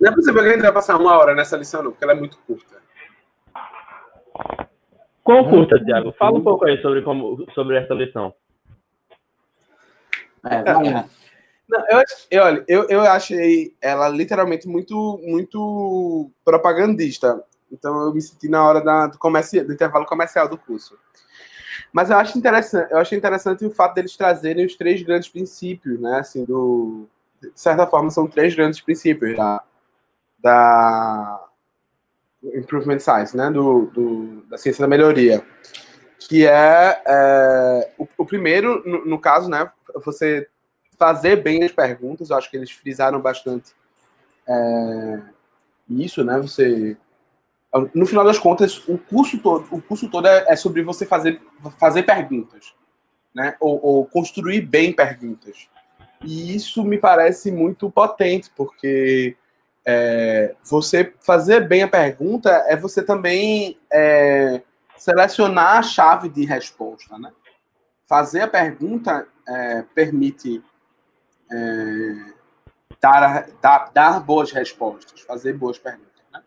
Não é possível que a gente vai passar uma hora nessa lição, não, porque ela é muito curta. Quão curta, Tiago? Fala um pouco aí sobre, como, sobre essa lição. É, vamos lá. Não, eu, eu, olha, eu, eu achei ela literalmente muito, muito propagandista. Então eu me senti na hora da, do, comerci, do intervalo comercial do curso. Mas eu acho interessante, eu achei interessante o fato deles trazerem os três grandes princípios, né? Assim, do, de certa forma, são três grandes princípios da, da Improvement Science, né? Do, do, da ciência da melhoria. Que é, é o, o, primeiro, no, no caso, né? Você fazer bem as perguntas, eu acho que eles frisaram bastante é, isso, né? Você no final das contas, o curso todo, o curso todo é, é sobre você fazer, fazer perguntas, né? Ou, ou, construir bem perguntas. E isso me parece muito potente, porque é, você fazer bem a pergunta é você também é, selecionar a chave de resposta, né? Fazer a pergunta é, permite é, dar, dar, dar boas respostas, fazer boas perguntas. Né?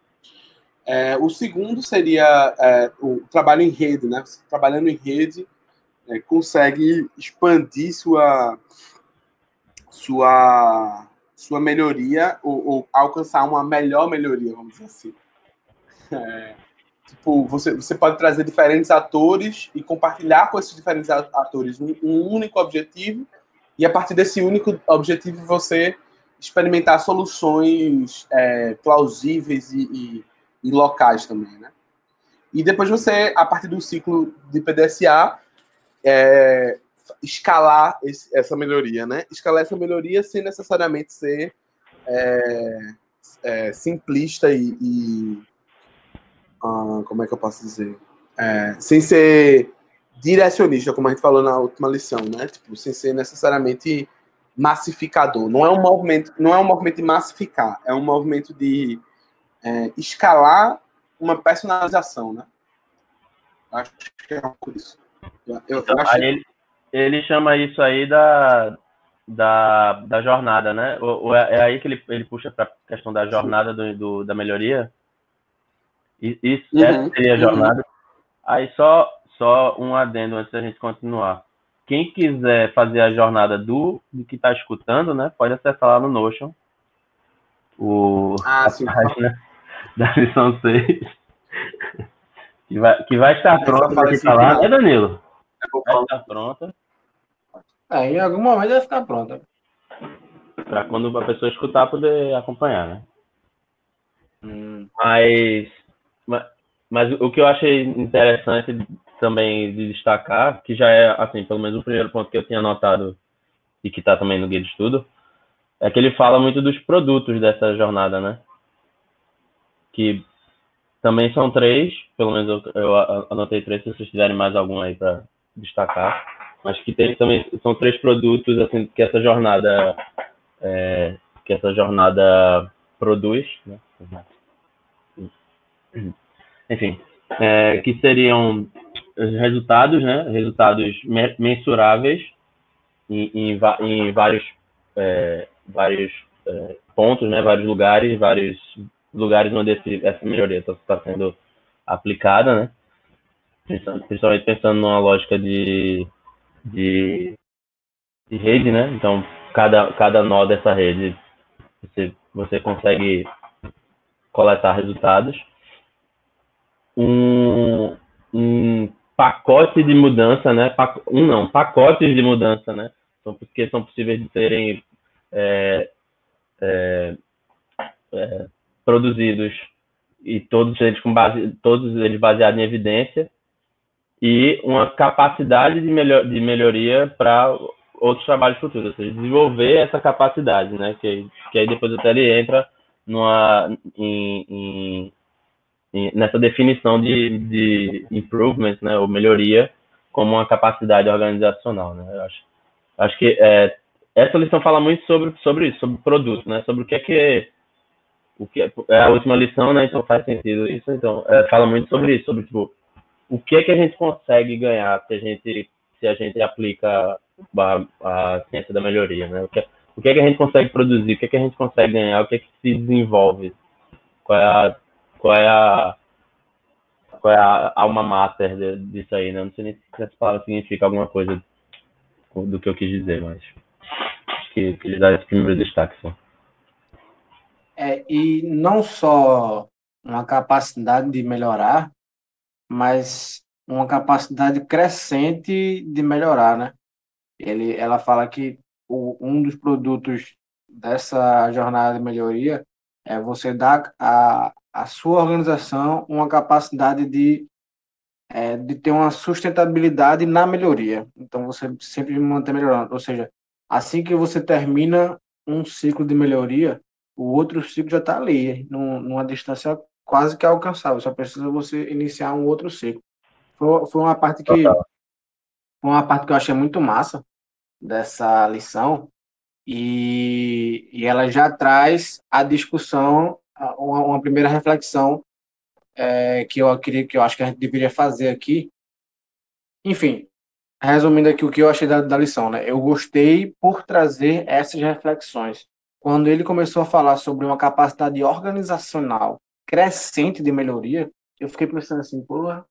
É, o segundo seria é, o trabalho em rede, né? Você, trabalhando em rede, consegue expandir sua, sua, sua melhoria ou, ou, alcançar uma melhor melhoria, vamos dizer assim. É, tipo, você, você pode trazer diferentes atores e compartilhar com esses diferentes atores um, um único objetivo e a partir desse único objetivo você experimentar soluções é, plausíveis e, e, e, locais também, né? E depois você, a partir do ciclo de PDSA, é, escalar esse, essa melhoria, né? Escalar essa melhoria sem necessariamente ser é, é simplista e, e ah, como é que eu posso dizer? É, sem ser direcionista, como a gente falou na última lição, né? Tipo, sem ser necessariamente massificador. Não é um movimento, não é um movimento de massificar, é um movimento de é, escalar uma personalização, né? Acho que é um pouco isso. Eu, eu então, acho... ele, ele chama isso aí da, da, da jornada, né? Ou, ou é, é, aí que ele, ele puxa para a questão da jornada do, do, da melhoria? Isso uhum, essa seria a uhum. jornada. Uhum. Aí só só um adendo antes da gente continuar. Quem quiser fazer a jornada do, do que está escutando, né, pode acessar lá no Notion o, ah, sim, página da lição 6. Que vai, que vai estar pronta para falar, né, Danilo? Vai estar pronta. É, em algum momento vai ficar pronta. Para quando a pessoa escutar, poder acompanhar, né? Hum. Mas, mas, mas o que eu achei interessante também de destacar, que já é, assim, pelo menos o primeiro ponto que eu tinha notado e que está também no guia de estudo, é que ele fala muito dos produtos dessa jornada, né? Que também são três, pelo menos eu, eu anotei três, se vocês tiverem mais algum aí para destacar. Mas que tem também são três produtos assim que essa jornada é, que essa jornada produz, né? Enfim, é, que seriam resultados, né? Resultados mensuráveis em, em, em vários, é, vários é, pontos, né? Vários lugares, vários lugares onde esse, essa melhoria está tá sendo aplicada, né? Principalmente pensando numa lógica de, de, de rede, né? Então, cada, cada nó dessa rede você, você consegue coletar resultados. Um, um pacote de mudança, né? Um não, pacotes de mudança, né? São, porque são possíveis de serem é, é, é, produzidos e todos eles com base, todos eles baseados em evidência e uma capacidade de, melhor, de melhoria para outros trabalhos futuros, ou seja, desenvolver essa capacidade, né? Que, que aí depois até ele entra numa, em, em nessa definição de, de improvement, né, ou melhoria, como uma capacidade organizacional, né? Eu acho, acho que é, essa lição fala muito sobre sobre isso, sobre produto, né? Sobre o que é que o que é, é a última lição, né? Então faz sentido isso. Então é, fala muito sobre isso, sobre tipo o que é que a gente consegue ganhar se a gente se a gente aplica a, a ciência da melhoria, né? O que, é, o que é que a gente consegue produzir, o que é que a gente consegue ganhar, o que é que se desenvolve, qual é a, qual é a, qual é a alma mater disso aí, né? Não sei nem se essa palavra significa alguma coisa do que eu quis dizer, mas que quis dar esse primeiro destaque só. É, e não só uma capacidade de melhorar, mas uma capacidade crescente de melhorar, né? Ele, ela fala que o, um dos produtos dessa jornada de melhoria é você dar a, a sua organização uma capacidade de, é, de ter uma sustentabilidade na melhoria. Então, você sempre manter melhorando. Ou seja, assim que você termina um ciclo de melhoria, o outro ciclo já está ali, numa distância quase que alcançável. Só precisa você iniciar um outro ciclo. Foi, foi uma parte que foi uma parte que eu achei muito massa dessa lição e, e ela já traz a discussão, uma, uma primeira reflexão é, que eu queria, que eu acho que a gente deveria fazer aqui. Enfim, resumindo aqui o que eu achei da, da lição, né? Eu gostei por trazer essas reflexões. Quando ele começou a falar sobre uma capacidade organizacional crescente de melhoria, eu fiquei pensando assim, porra,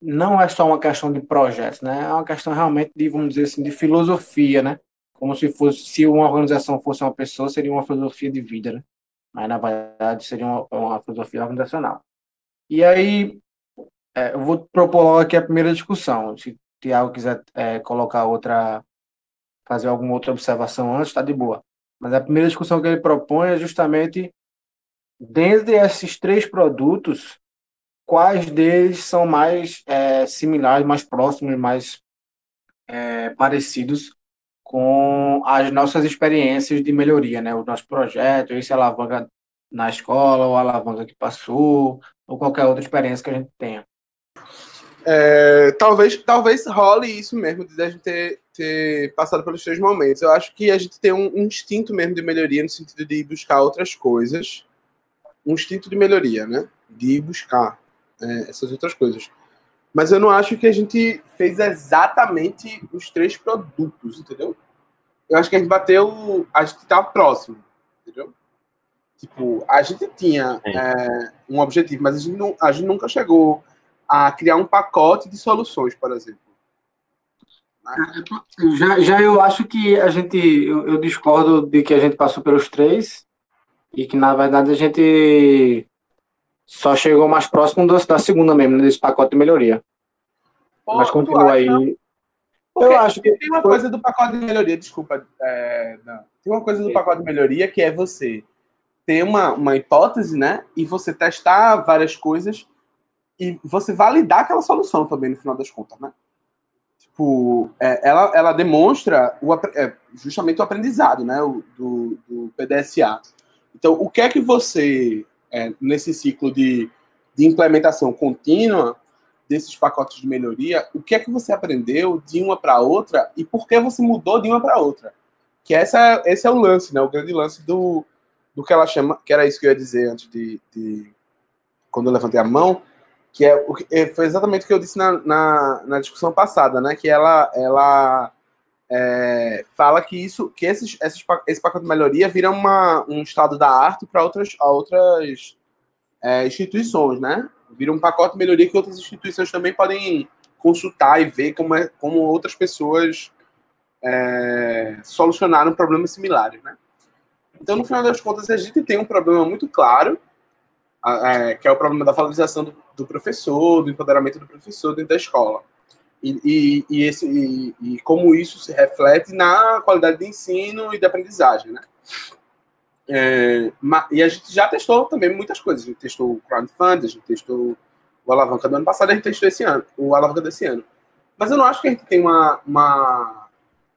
não é só uma questão de projetos, né? É uma questão realmente de, vamos dizer assim, de filosofia, né? Como se fosse, se uma organização fosse uma pessoa, seria uma filosofia de vida, né? Mas na verdade seria uma, uma filosofia organizacional. E aí, é, eu vou propor logo aqui a primeira discussão. Se Tiago quiser é, colocar outra, fazer alguma outra observação antes, está de boa. Mas a primeira discussão que ele propõe é justamente, dentre esses três produtos, quais deles são mais é, similares, mais próximos, mais é, parecidos com as nossas experiências de melhoria, né? O nosso projeto, esse alavanca na escola, ou alavanca que passou, ou qualquer outra experiência que a gente tenha. É, talvez, talvez role isso mesmo, de a gente ter, ter, passado pelos três momentos. Eu acho que a gente tem um, um instinto mesmo de melhoria, no sentido de buscar outras coisas. Um instinto de melhoria, né? De buscar é, essas outras coisas. Mas eu não acho que a gente fez exatamente os três produtos, entendeu? Eu acho que a gente bateu. A gente estava próximo, entendeu? Tipo, a gente tinha é, um objetivo, mas a gente, não, a gente nunca chegou a criar um pacote de soluções, por exemplo. Já, já eu acho que a gente. Eu, eu discordo de que a gente passou pelos três e que, na verdade, a gente só chegou mais próximo da segunda mesmo, né, desse pacote de melhoria. Pô, Mas continua aí. eu acho que. Tem uma foi... coisa do pacote de melhoria, desculpa. É, tem uma coisa do pacote de melhoria que é você ter uma, uma hipótese, né? E você testar várias coisas e você validar aquela solução também, no final das contas, né? Tipo, é, ela, ela demonstra o, é, justamente o aprendizado, né? O, do, do PDSA. Então, o que é que você é, nesse ciclo de, de implementação contínua desses pacotes de melhoria, o que é que você aprendeu de uma para outra e por que você mudou de uma para outra? Que essa, esse é o lance, né? O grande lance do, do que ela chama, que era isso que eu ia dizer antes de, de quando eu levantei a mão, que é, é foi exatamente o que eu disse na, na, na discussão passada, né? Que ela, ela é, fala que isso, que esses, esses, esse pacote de melhoria vira uma, um estado da arte para outras, outras é, instituições, né? Vira um pacote de melhoria que outras instituições também podem consultar e ver como, é, como outras pessoas é, solucionaram problemas similares, né? Então, no final das contas, a gente tem um problema muito claro, é, que é o problema da valorização do, do professor, do empoderamento do professor dentro da escola e, e, esse, e, e, como isso se reflete na qualidade de ensino e de aprendizagem, né? É, e a gente já testou também muitas coisas. A gente testou o crowdfunding, a gente testou o alavanca do ano passado, a gente testou esse ano, o alavanca desse ano. Mas eu não acho que a gente tem uma. uma...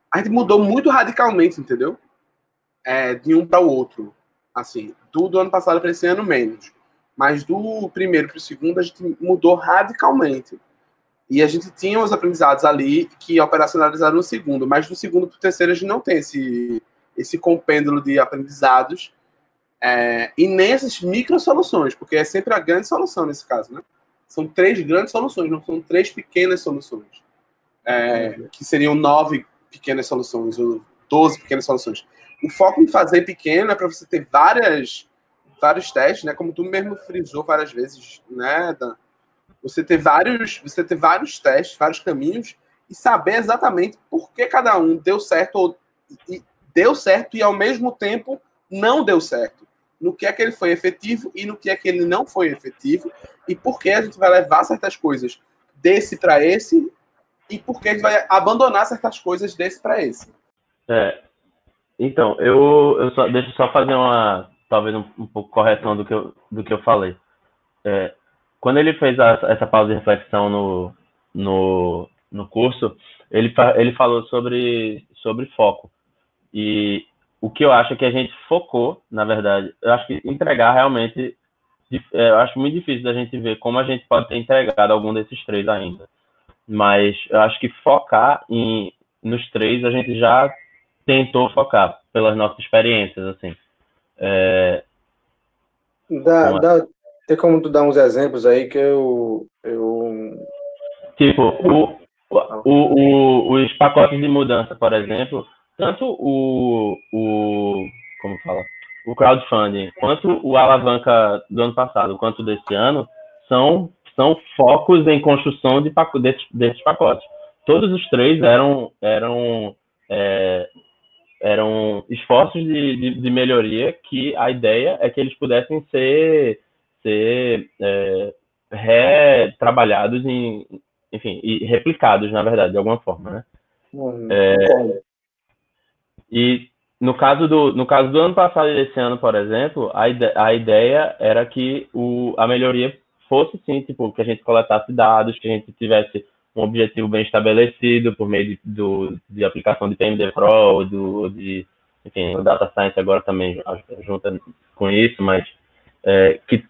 A gente mudou muito radicalmente, entendeu? É, de um para o outro. Assim, do, do ano passado para esse ano, menos. Mas do primeiro para o segundo, a gente mudou radicalmente. E a gente tinha os aprendizados ali que operacionalizaram no segundo, mas do segundo para o terceiro a gente não tem esse, esse compêndulo de aprendizados é, e nem essas micro soluções, porque é sempre a grande solução nesse caso, né? São três grandes soluções, não são três pequenas soluções, é, que seriam nove pequenas soluções ou doze pequenas soluções. o foco em fazer pequeno é para você ter várias, vários testes, né? Como tu mesmo frisou várias vezes, né, Dan? Você ter vários, você ter vários testes, vários caminhos e saber exatamente por que cada um deu certo ou e deu certo e ao mesmo tempo não deu certo. No que é que ele foi efetivo e no que é que ele não foi efetivo e por que a gente vai levar certas coisas desse para esse e por que a gente vai abandonar certas coisas desse para esse. É, então, eu, eu só, deixa eu só fazer uma, talvez um, um pouco correção do que eu, do que eu falei. É, quando ele fez a, essa pausa de reflexão no, no, no curso, ele, ele falou sobre, sobre foco. E o que eu acho é que a gente focou, na verdade, eu acho que entregar realmente, é, eu acho muito difícil da gente ver como a gente pode ter entregado algum desses três ainda. Mas eu acho que focar em, nos três a gente já tentou focar pelas nossas experiências, assim. É... Dá, é? Tem como tu dar uns exemplos aí que eu. eu... Tipo, o, o, o, os pacotes de mudança, por exemplo, tanto o, o. Como fala? O crowdfunding, quanto o alavanca do ano passado, quanto desse ano, são, são focos em construção de, desses, desses pacotes. Todos os três eram, eram é, eram esforços de, de, de, melhoria que a ideia é que eles pudessem ser, ser é, retrabalhados em, enfim, e replicados, na verdade, de alguma forma, né? Hum, é, e no caso do no caso do ano passado e desse ano, por exemplo, a, ide a ideia era que o, a melhoria fosse sim, tipo, que a gente coletasse dados, que a gente tivesse um objetivo bem estabelecido por meio de, do, de aplicação de PMD Pro, do, de, enfim, o Data Science agora também junta com isso, mas é, que, que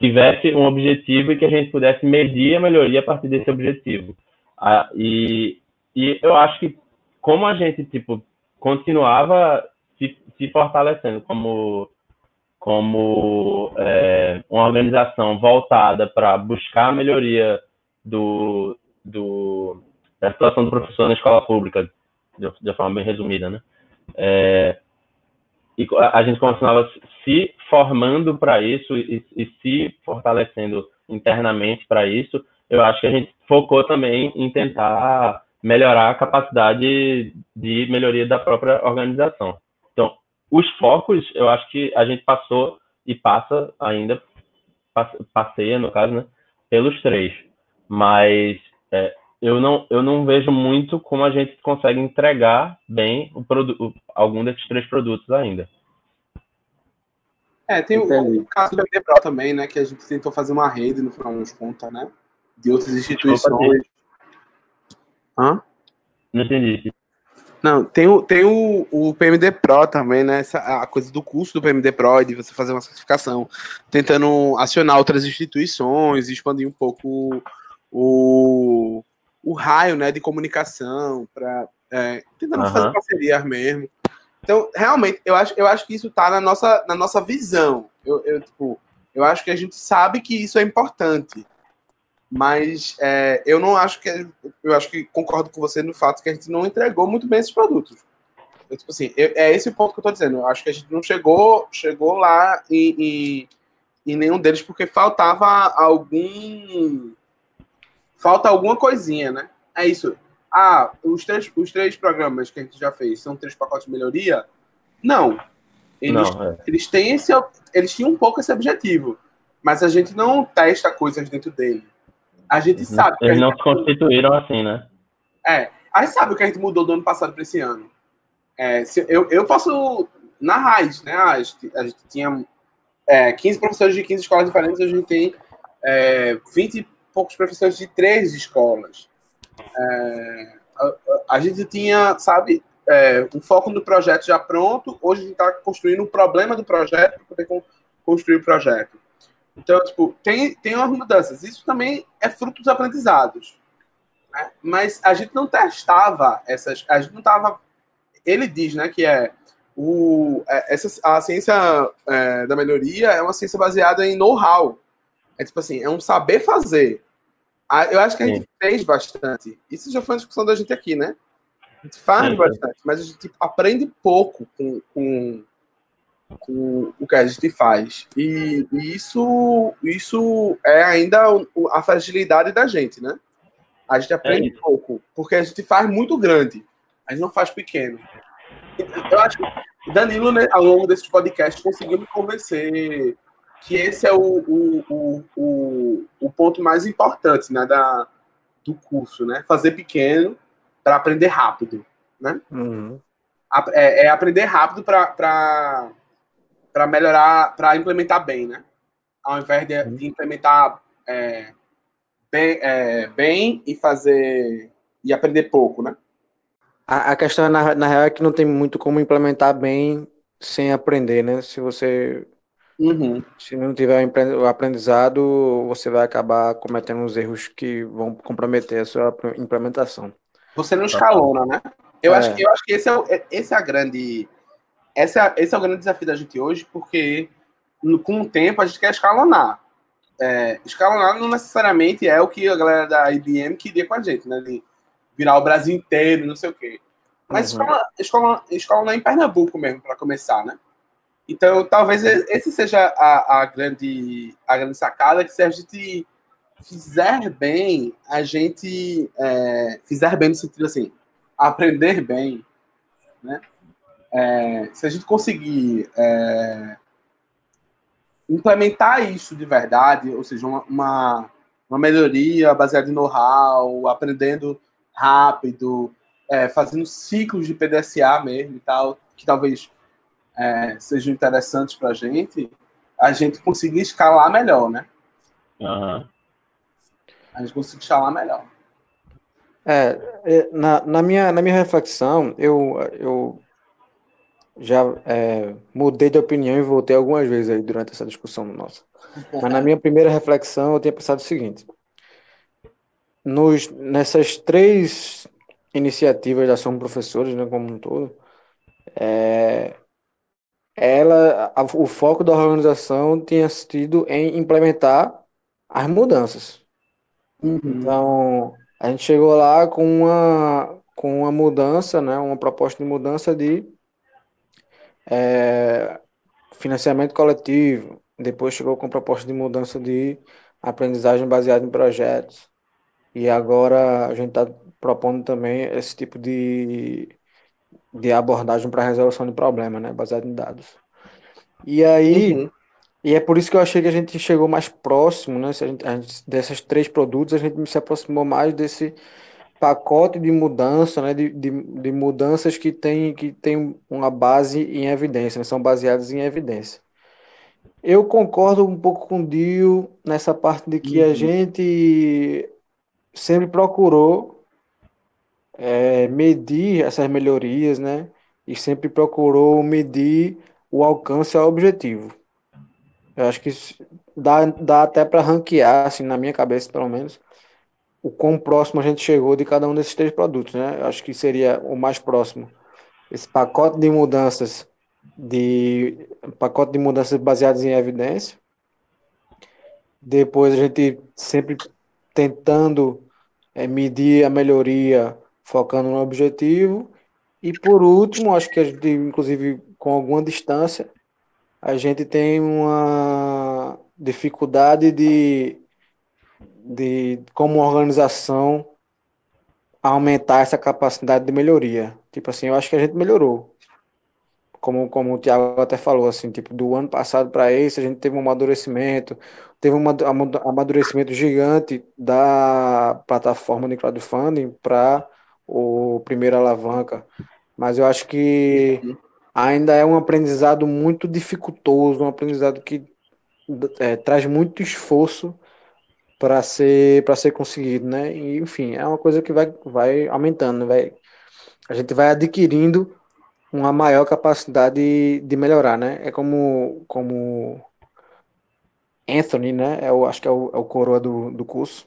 tivesse um objetivo e que a gente pudesse medir a melhoria a partir desse objetivo. Ah, e, e eu acho que como a gente, tipo, continuava se, se fortalecendo como como é, uma organização voltada para buscar a melhoria do, do, da situação do professor na escola pública, de, de forma bem resumida, né? É, e a gente continuava se formando para isso e, e, se fortalecendo internamente para isso. Eu acho que a gente focou também em tentar melhorar a capacidade de melhoria da própria organização. Então, os focos, eu acho que a gente passou e passa ainda, passeia no caso, né, pelos três. Mas é, eu, não, eu não vejo muito como a gente consegue entregar bem o produto, algum desses três produtos ainda. É, tem o, o, caso do MDPRO também, né? Que a gente tentou fazer uma rede, no final das contas, né? De outras instituições. Hã? Não entendi. Não, tem o, tem o, o PMD Pro também, né? Essa, a coisa do curso do PMD Pro, de você fazer uma certificação, tentando acionar outras instituições, expandir um pouco o, o raio né, de comunicação, para é, tentando uhum. fazer parcerias mesmo. Então, realmente, eu acho, eu acho que isso está na nossa, na nossa visão. Eu, eu, tipo, eu acho que a gente sabe que isso é importante. Mas é, eu não acho que. Eu acho que concordo com você no fato que a gente não entregou muito bem esses produtos. Eu, tipo assim, eu, é esse o ponto que eu estou dizendo. Eu acho que a gente não chegou, chegou lá em, em, em nenhum deles porque faltava algum falta alguma coisinha, né? É isso. Ah, os três, os três programas que a gente já fez são três pacotes de melhoria? Não. Eles, não, é. eles têm esse. Eles tinham um pouco esse objetivo. Mas a gente não testa coisas dentro dele. A gente uhum. sabe. Eles não se constituíram assim, né? É. A gente sabe o que a gente mudou do ano passado para esse ano. É, se, eu, eu posso. Na raiz, né? A gente, a gente tinha é, 15 professores de 15 escolas diferentes, a gente tem é, 20 poucos professores de três escolas. É, a, a, gente tinha, sabe, é, um foco no projeto já pronto, hoje a gente está construindo o problema do projeto para poder construir o projeto. Então, tipo, tem, tem umas mudanças. Isso também é fruto dos aprendizados. Né? Mas a gente não testava essas. A gente não estava. Ele diz, né, que é o, é, essa, a ciência é, da melhoria é uma ciência baseada em know-how. É tipo assim, é um saber fazer. Ah, eu acho que a gente Sim. fez bastante. Isso já foi uma discussão da gente aqui, né? A gente faz Sim. bastante, mas a gente tipo, aprende pouco com, com, com, o que a gente faz. E, e, isso, isso é ainda a fragilidade da gente, né? A gente aprende é pouco, porque a gente faz muito grande, a gente não faz pequeno. Eu acho que Danilo, né, ao longo desses podcasts, conseguiu me convencer que esse é o, o, o, o, ponto mais importante né, da, do curso, né? Fazer pequeno para aprender rápido, né? Uhum. É, é, aprender rápido para melhorar, para implementar bem, né? Ao invés de, uhum. de implementar é, bem, é, bem e fazer e aprender pouco, né? A, a questão na, na real é que não tem muito como implementar bem sem aprender, né? Se você Uhum. Se não tiver o aprendizado, você vai acabar cometendo uns erros que vão comprometer a sua implementação. Você não escalona, né? Eu, é. acho, eu acho que esse é, o, é, esse é a grande. Esse é, esse é o grande desafio da gente hoje, porque com o tempo a gente quer escalonar. É, escalonar não necessariamente é o que a galera da IBM queria com a gente, né? De virar o Brasil inteiro, não sei o quê. Mas uhum. escola, escola, escola em Pernambuco mesmo, para começar, né? Então, talvez esse seja a, a, grande, a grande sacada, que se a gente fizer bem, a gente é, fizer bem no sentido assim, aprender bem, né? É, se a gente conseguir é, implementar isso de verdade, ou seja, uma, uma, uma melhoria baseada em know-how, aprendendo rápido, é, fazendo ciclos de PDSA mesmo e tal, que talvez é, sejam interessantes para a gente, a gente conseguir escalar melhor, né? Uhum. A gente conseguir escalar melhor. É, é, na, na, minha, na minha reflexão, eu, eu já é, mudei de opinião e voltei algumas vezes aí durante essa discussão nossa. Mas na minha primeira reflexão, eu tinha pensado o seguinte: nos, nessas três iniciativas da Ação Professores, né, como um todo, é, ela, a, o foco da organização tinha sido em implementar as mudanças. Uhum. Então, a gente chegou lá com uma, com uma mudança, né, uma proposta de mudança de é, financiamento coletivo. Depois chegou com proposta de mudança de aprendizagem baseada em projetos. E agora a gente está propondo também esse tipo de de abordagem para resolução de problema, né, baseado em dados. E aí, uhum. e é por isso que eu achei que a gente chegou mais próximo, né, a gente, a gente, dessas três produtos, a gente se aproximou mais desse pacote de mudança, né, de, de, de mudanças que tem, que tem uma base em evidência, né, são baseadas em evidência. Eu concordo um pouco com o Dio nessa parte de que uhum. a gente sempre procurou é, medir essas melhorias, né? E sempre procurou medir o alcance ao objetivo. Eu acho que dá, dá até para ranquear, assim, na minha cabeça, pelo menos, o quão próximo a gente chegou de cada um desses três produtos, né? Eu acho que seria o mais próximo. Esse pacote de mudanças de pacote de mudanças baseadas em evidência. Depois a gente sempre tentando é, medir a melhoria focando no objetivo. E por último, acho que inclusive com alguma distância, a gente tem uma dificuldade de, de como organização, aumentar essa capacidade de melhoria. Tipo assim, eu acho que a gente melhorou. Como, como o Tiago até falou, assim, tipo, do ano passado para esse, a gente teve um amadurecimento, teve um amadurecimento gigante da plataforma de crowdfunding para o primeiro alavanca, mas eu acho que ainda é um aprendizado muito dificultoso, um aprendizado que é, traz muito esforço para ser para ser conseguido, né? E, enfim, é uma coisa que vai, vai aumentando, né? vai, a gente vai adquirindo uma maior capacidade de, melhorar, né? É como como Anthony, né? Eu acho que é o, é o coroa do, do curso,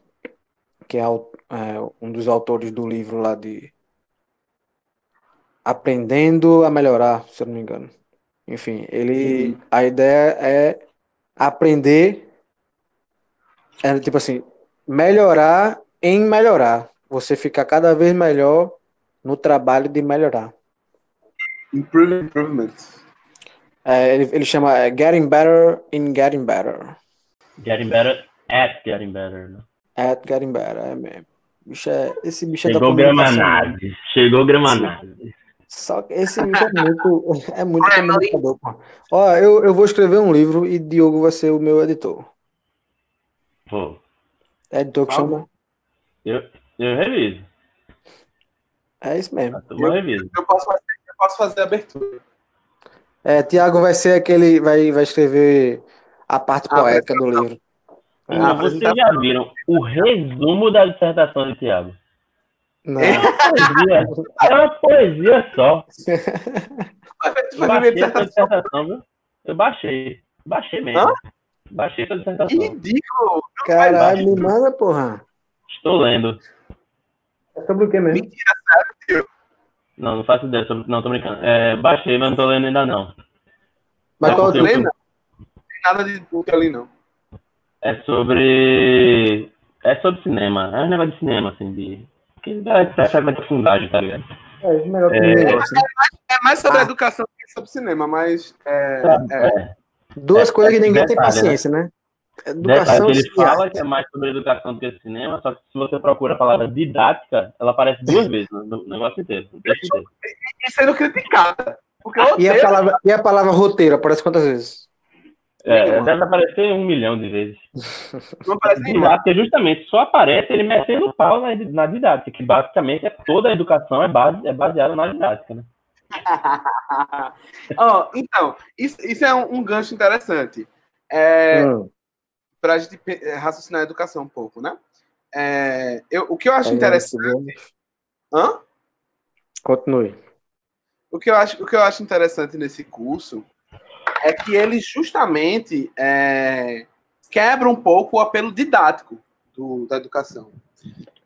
que é, o, é um dos autores do livro lá de Aprendendo a Melhorar, se eu não me engano. Enfim, ele uhum. a ideia é aprender é tipo assim, melhorar em melhorar. Você ficar cada vez melhor no trabalho de melhorar. Improvement. improvement. É, ele, ele chama é, Getting Better in Getting Better. Getting better at getting better. Né? At Getting Better, é mesmo. Bicho é, esse bicho é Chegou da comunicação. Gramanades. Chegou Gramanades. Só que esse bicho é muito, é muito comunicador, pô. Ó, eu, eu vou escrever um livro e Diogo vai ser o meu editor. Pô, É editor que Fala. chama? eu, eu reviso. É isso mesmo. A turma revisa. Eu posso fazer, eu posso fazer a abertura. É, Tiago vai ser aquele, vai, vai escrever a parte Ah, poética do livro. E Ah, vocês já viram o resumo da dissertação de Tiago? Não. É uma poesia, é uma poesia só. Eu baixei essa dissertação. viu? Eu baixei. Baixei mesmo. Hã? Baixei essa Que dissertação. ridículo. Caralho, me manda, porra. Estou lendo. É sobre o que mesmo? Mentira, sério, tio. Não, não faço ideia. sobre- Não, tô brincando. É, baixei, mas não tô lendo ainda não. Mas qual porque o eu- Lembra? Não tem nada de puta ali, não. É sobre. É sobre cinema. É um negócio de cinema, assim, de. Que dá essa de fundagem, tá ligado? É, esse melhor que É. negócio, né? É mais sobre Ah. educação do que sobre cinema, mas. É, Sabe? é, É. Duas É, coisas que ninguém tem detalhe, né? paciência, né? Detalhe Educação que ele fala arte. que é mais sobre educação do que cinema, só que se você procura a palavra didática, ela aparece duas vezes no no negócio inteiro. no inteiro. e sendo criticada. Porque E a, palavra, e a palavra roteiro aparece quantas vezes? É, deve aparecer um milhão de vezes. Não parece nenhuma. Didática justamente só aparece ele metendo pau na, na didática, que basicamente é toda a educação é, base, é baseada na didática, né? Ó, então, isso, isso é um, um gancho interessante. É, Hum, para a gente pe- raciocinar a educação um pouco, né? É, eu, o que eu acho interessante. Hã? Continue. O que, eu acho, o que eu acho interessante nesse curso é que ele justamente é, quebra um pouco o apelo didático do- da educação.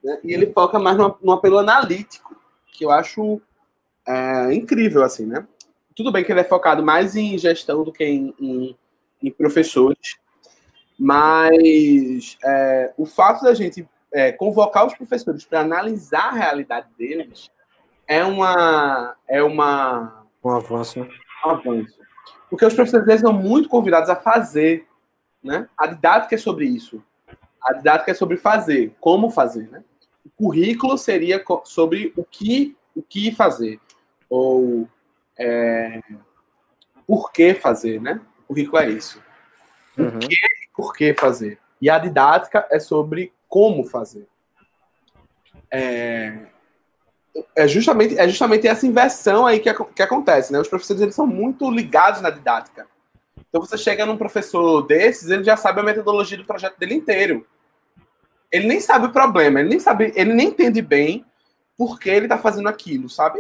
né? E ele foca mais no, no apelo analítico, que eu acho é, incrível, assim, né? Tudo bem que ele é focado mais em gestão do que em, em- em professores, mas é, o fato da gente é, convocar os professores para analisar a realidade deles é uma é uma Um avanço, né? um avanço. Porque os professores são muito convidados a fazer, né? A didática é sobre isso. A didática é sobre fazer, como fazer, né? O currículo seria sobre o que o que fazer ou é, por que fazer, né? O currículo é isso. Uhum. Por que fazer? E a didática é sobre como fazer. É, é justamente, é justamente essa inversão aí que, que acontece, né? Os professores eles são muito ligados na didática. Então você chega num professor desses, ele já sabe a metodologia do projeto dele inteiro. Ele nem sabe o problema, ele nem sabe, ele nem entende bem por que ele está fazendo aquilo, sabe?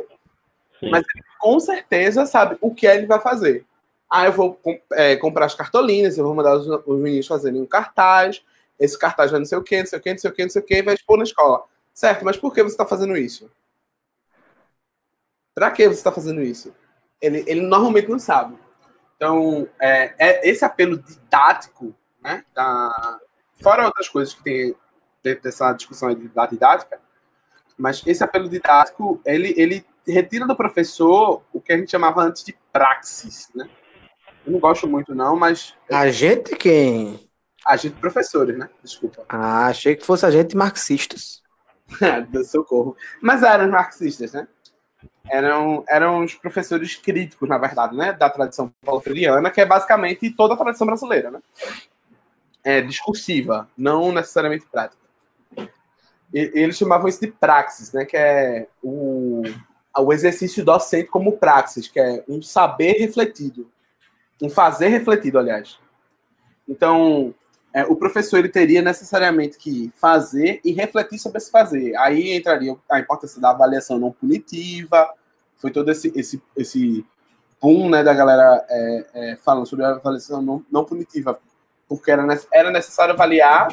Sim. Mas ele com certeza sabe o que ele vai fazer. Ah, eu vou é, comprar as cartolinas, eu vou mandar os, os meninos fazerem um cartaz, esse cartaz vai não sei o quê, não sei o quê, não sei o quê, não sei o quê, e vai expor na escola. Certo, mas por que você está fazendo isso? Para que você está fazendo isso? Ele, ele normalmente não sabe. Então, é, é esse apelo didático, né, da, fora outras coisas que tem dentro dessa discussão da didática, mas esse apelo didático, ele, ele retira do professor o que a gente chamava antes de praxis, né? Eu não gosto muito, não, mas A gente quem? a gente, professores, né? Desculpa. Ah, achei que fosse a gente marxistas. do socorro. Mas eram marxistas, né? Eram, eram os professores críticos, na verdade, né? Da tradição paulo-freiriana, que é basicamente toda a tradição brasileira, né? É discursiva, não necessariamente prática. E, eles chamavam isso de praxis, né? Que é o, o exercício docente como praxis, que é um saber refletido. Um fazer refletido, aliás. Então, é, o professor ele teria necessariamente que fazer e refletir sobre esse fazer. Aí entraria a importância da avaliação não punitiva, foi todo esse, esse, esse boom né, da galera é, é, falando sobre a avaliação não, não punitiva, porque era, era necessário avaliar,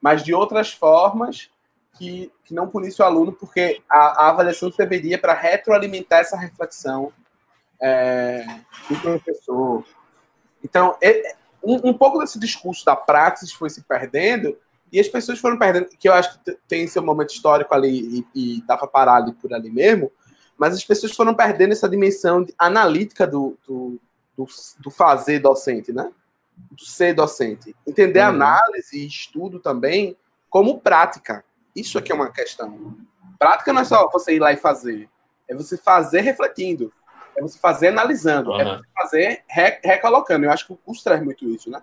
mas de outras formas que, que não punisse o aluno, porque a, a avaliação serviria para retroalimentar essa reflexão é, do professor. Então, é- um, um pouco desse discurso da praxis foi se perdendo E as pessoas foram perdendo, que eu acho que tem seu momento histórico ali e, e dá para parar ali por ali mesmo, mas as pessoas foram perdendo essa dimensão analítica do, do, do, do, fazer docente, né? Do ser docente. Entender uhum. análise e estudo também como prática. Isso aqui é uma questão. Prática não é só você ir lá e fazer, é você fazer refletindo, é você fazer analisando, uhum. é você fazer re recolocando. Eu acho que o curso traz muito isso, né?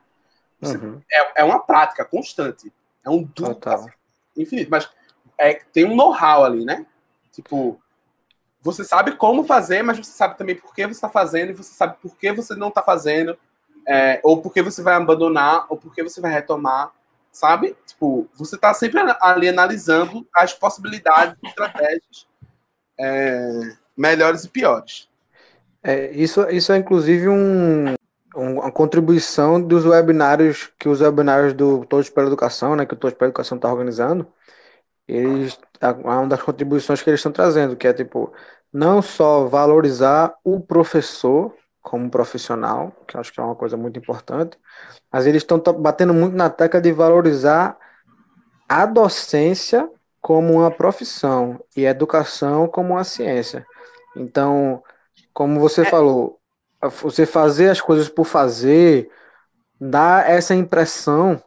Uhum. É, é uma prática constante. É um duplo assim, infinito. Mas é, tem um know-how ali, né? Tipo, você sabe como fazer, mas você sabe também por que você está fazendo, e você sabe por que você não está fazendo, é, ou por que você vai abandonar, ou por que você vai retomar, sabe? Tipo, você está sempre ali analisando as possibilidades, estratégias é, melhores e piores. É, isso, isso é inclusive um, uma contribuição dos webinários que os webinários do Todos pela Educação, né, que o Todos pela Educação está organizando, eles é uma das contribuições que eles estão trazendo, que é tipo não só valorizar o professor como profissional, que acho que é uma coisa muito importante, mas eles estão batendo muito na tecla de valorizar a docência como uma profissão e a educação como uma ciência. Então, como você é. falou, você fazer as coisas por fazer dá essa impressão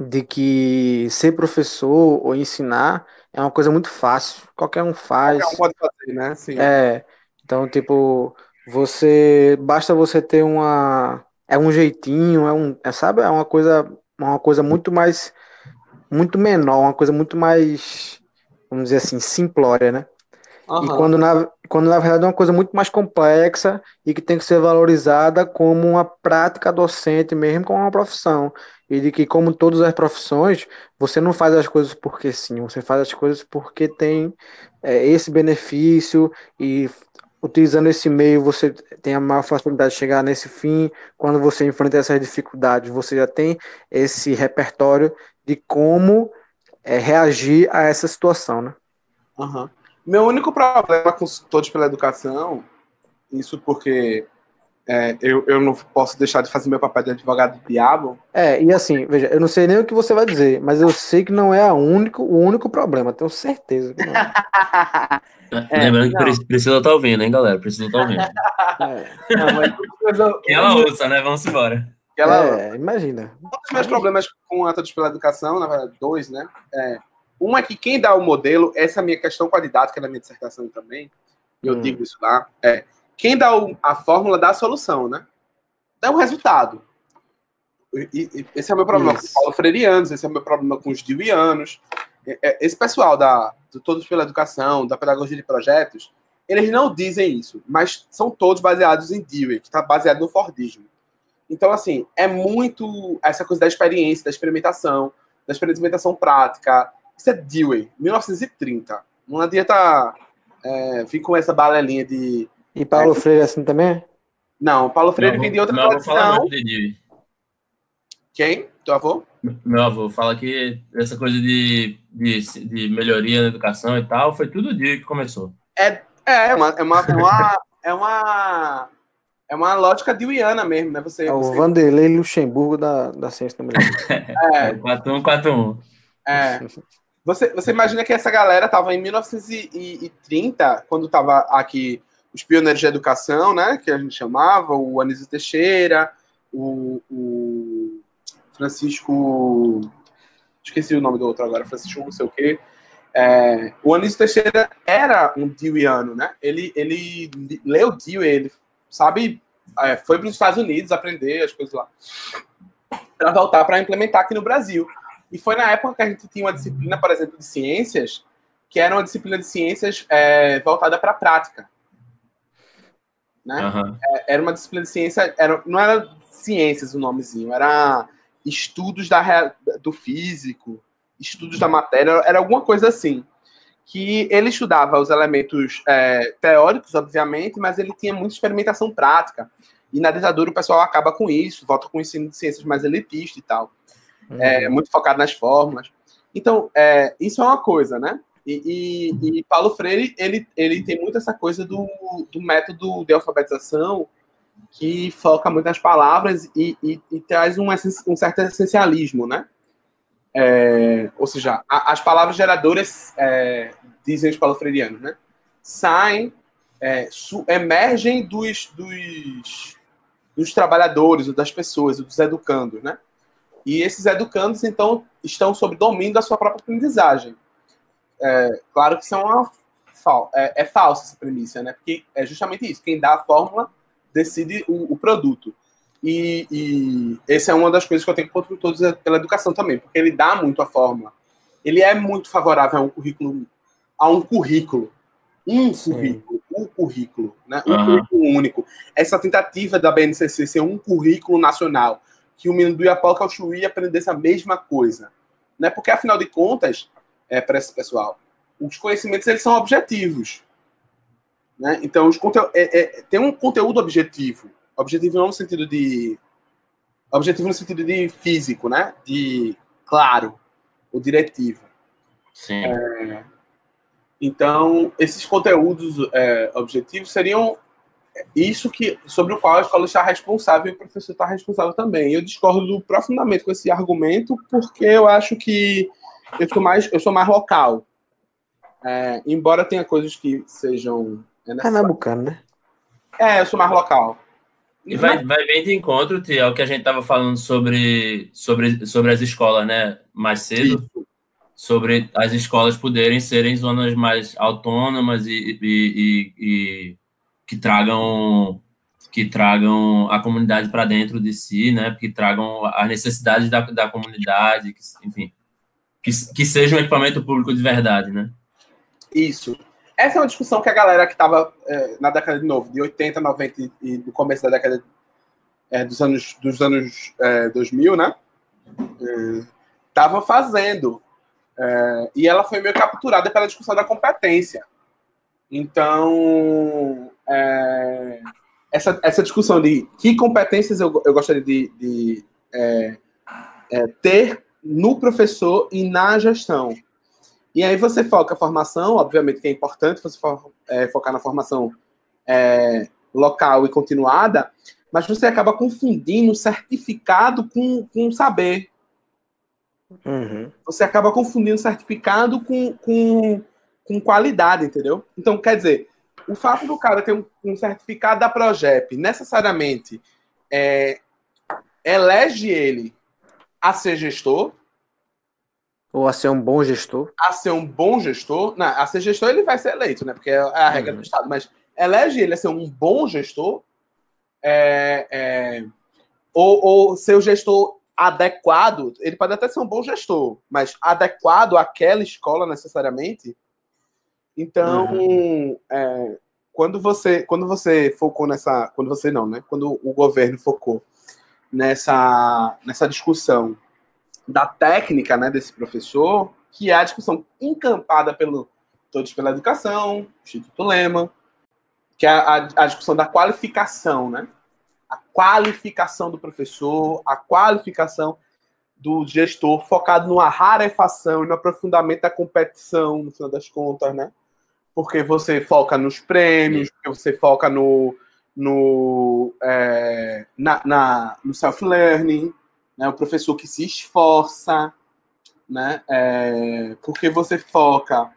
de que ser professor ou ensinar é uma coisa muito fácil. Qualquer um faz. Qualquer um pode fazer, né? Sim. É. Então, tipo, você basta você ter uma é um jeitinho, é um, é, sabe? É uma coisa uma coisa muito mais muito menor, uma coisa muito mais vamos dizer assim, simplória, né? Uhum. E quando na, quando na verdade é uma coisa muito mais complexa e que tem que ser valorizada como uma prática docente, mesmo como uma profissão. E de que, como todas as profissões, você não faz as coisas porque sim, você faz as coisas porque tem é, esse benefício e utilizando esse meio você tem a maior facilidade de chegar nesse fim. Quando você enfrenta essas dificuldades, você já tem esse repertório de como é, reagir a essa situação, né? Uhum. Meu único problema com todos pela educação, isso porque é, eu, eu não posso deixar de fazer meu papel de advogado do diabo. É, e assim, veja, eu não sei nem o que você vai dizer, mas eu sei que não é a único, o único problema, tenho certeza que não. É, Lembrando não. que precisa estar tá ouvindo, hein, galera? Precisa estar tá ouvindo. É. Não, mas... que ela ouça, né? Vamos embora. Ela... É, imagina. Um dos meus problemas com a Todos pela Educação, na verdade, dois, né? É, uma é que quem dá o modelo, essa é a minha questão com a didática na minha dissertação também, eu hum. digo isso lá, é quem dá o, a fórmula dá a solução, né? Dá o resultado. E, e, esse é o meu problema isso. com os Paulo Freireanos, esse é o meu problema com os Deweyyanos. É, é, esse pessoal da, do Todos pela Educação, da Pedagogia de Projetos, eles não dizem isso, mas são todos baseados em Dewey, que está baseado no Fordismo. Então, assim, é muito essa coisa da experiência, da experimentação, da experimentação prática, isso é Dewey, 1930. Não adianta é, vir com essa balelinha de. E Paulo é, Freire assim também? Não, Paulo Freire vem de outra meu tradição. De Quem? Teu avô? Meu avô fala que essa coisa de, de, de melhoria na educação e tal foi tudo o dia que começou. É, é, é uma, é uma, uma, é uma, é uma lógica dewiana mesmo, né? Você, é o você... Vanderlei Luxemburgo da, da ciência da mulher. é. 4-1, 4-1. É. Você, você imagina que essa galera estava em 1930, quando estava aqui os pioneiros de educação, né, que a gente chamava, o Anísio Teixeira, o, o Francisco... Esqueci o nome do outro agora, Francisco não sei o quê. É, o Anísio Teixeira era um Deweyiano, né? Ele, ele leu Dewey, ele sabe, é, foi para os Estados Unidos aprender as coisas lá, para voltar para implementar aqui no Brasil. E foi na época que a gente tinha uma disciplina, por exemplo, de ciências, que era uma disciplina de ciências é, voltada para a prática. Né? Uhum. Era uma disciplina de ciência, era, não era ciências o nomezinho, era estudos da, do físico, estudos da matéria, era alguma coisa assim. Que ele estudava os elementos é, teóricos, obviamente, mas ele tinha muita experimentação prática. E na ditadura o pessoal acaba com isso, volta com o ensino de ciências mais elitista e tal uhum. é, muito focado nas fórmulas. Então, é, isso é uma coisa, né? E, e, e, Paulo Freire, ele, ele tem muito essa coisa do, do método de alfabetização que foca muito nas palavras e, e, e traz um, um, certo essencialismo, né? é, ou seja, a, as palavras geradoras, é, dizem os palofredianos, né? Saem, é, su, emergem dos, dos, dos trabalhadores, das pessoas, dos educandos, né? E esses educandos, então, estão sob domínio da sua própria aprendizagem. É, claro que isso é, uma, é, é falsa essa premissa, né? Porque é justamente isso. Quem dá a fórmula decide o, o produto. E, e essa é uma das coisas que eu tenho contra todos pela educação também, porque ele dá muito a fórmula. Ele é muito favorável a um currículo, a um currículo, um currículo, um currículo, né? Um uhum. currículo único. Essa tentativa da BNCC ser um currículo nacional, que o menino do Iapoca ao Chuí aprendesse a mesma coisa, né? Porque afinal de contas, é para esse pessoal, os conhecimentos eles são objetivos, né? Então os é, é, tem um conteúdo objetivo Objetivo não no sentido de. Objetivo no sentido de físico, né? De claro, o diretivo. Sim. É, então, esses conteúdos é, objetivos seriam isso que sobre o qual a escola está responsável e o professor está responsável também. Eu discordo profundamente com esse argumento porque eu acho que eu sou mais eu sou mais local. É, embora tenha coisas que sejam é Pernambucano, né? É, eu sou mais local. E vai, vai bem de encontro, Tia, ao que a gente estava falando sobre, sobre, sobre as escolas, né? Mais cedo. Sim. Sobre as escolas poderem serem zonas mais autônomas e, e, e, e que tragam que tragam a comunidade para dentro de si, né? Que tragam as necessidades da, da comunidade, que, enfim, que, que seja um equipamento público de verdade, né? Isso. Essa é uma discussão que a galera que estava é, na década de novo, de 80, 90 e no começo da década é, dos anos, dos anos é, 2000, né? Estava fazendo. E ela foi meio capturada pela discussão da competência. Então, é, essa, essa discussão de que competências eu, eu gostaria de, de ter no professor e na gestão. E aí você foca a formação, obviamente que é importante você for, é, focar na formação é, local e continuada, mas você acaba confundindo certificado com, com saber. Uhum. Você acaba confundindo certificado com, com, com qualidade, entendeu? Então, quer dizer, o fato do cara ter um, um certificado da Progep necessariamente é, elege ele a ser gestor, ou a ser um bom gestor? A ser um bom gestor. Não, a ser gestor ele vai ser eleito, né? Porque é a regra uhum. do Estado. Mas elege ele a ser um bom gestor é, é, ou, ou ser o gestor adequado. Ele pode até ser um bom gestor, mas adequado àquela escola necessariamente. Então, uhum. é, quando você quando você focou nessa, quando você não, né? Quando o governo focou nessa nessa discussão da técnica né, desse professor, que é a discussão encampada pelo Todos pela Educação, Instituto Lema, que é a, a, discussão da qualificação, né? A qualificação do professor, a qualificação do gestor, focado numa rarefação e no aprofundamento da competição, no final das contas, né? Porque você foca nos prêmios, porque você foca no, no, é, na, na, no self-learning, né? O professor que se esforça, né? É, porque você foca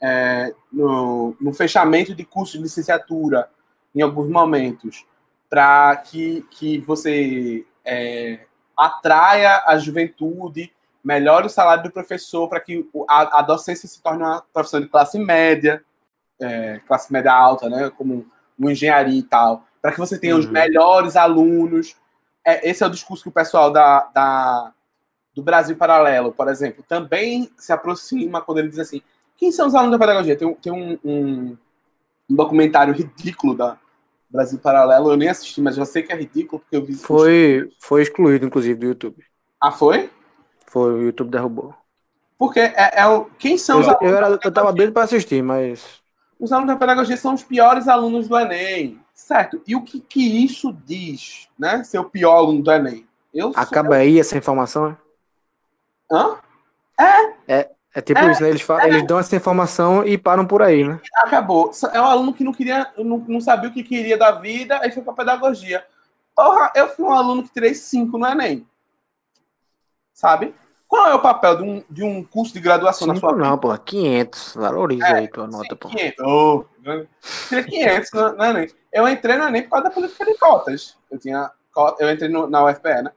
é, no, no, fechamento de curso de licenciatura em alguns momentos, para que, que você é, atraia a juventude, melhore o salário do professor, para que a, a, docência se torne uma profissão de classe média, é, classe média alta, né? Como uma engenharia e tal, para que você tenha uhum. os melhores alunos, é, esse é o discurso que o pessoal da, da, do Brasil Paralelo, por exemplo, também se aproxima quando ele diz assim: quem são os alunos da pedagogia? Tem, tem um, um, um documentário ridículo da Brasil Paralelo, eu nem assisti, mas já sei que é ridículo, porque eu vi. Foi, foi excluído, inclusive, do YouTube. Ah, foi? Foi, o YouTube derrubou. Porque é, é o. Quem são eu, os alunos? Eu, era, eu tava doido para assistir, mas. Os alunos da pedagogia são os piores alunos do Enem. Certo. E o que, que isso diz, né? Ser o pior aluno do Enem? Eu Acaba sou... aí essa informação? Hã? É. É, é tipo é, isso, né? Eles, falam, é. eles dão essa informação e param por aí, né? Acabou. É um aluno que não queria, não, não sabia o que queria da vida, aí foi pra pedagogia. Porra, eu fui um aluno que tirei cinco no Enem. Sabe? Qual é o papel de um, de um curso de graduação na sua vida? não, pô. 500. Valoriza É, aí tua nota, pô. 500. Oh, tinha 500, não, não é nem. Eu entrei não é nem por causa da política de cotas. Eu tinha eu entrei no- na UFPE, né?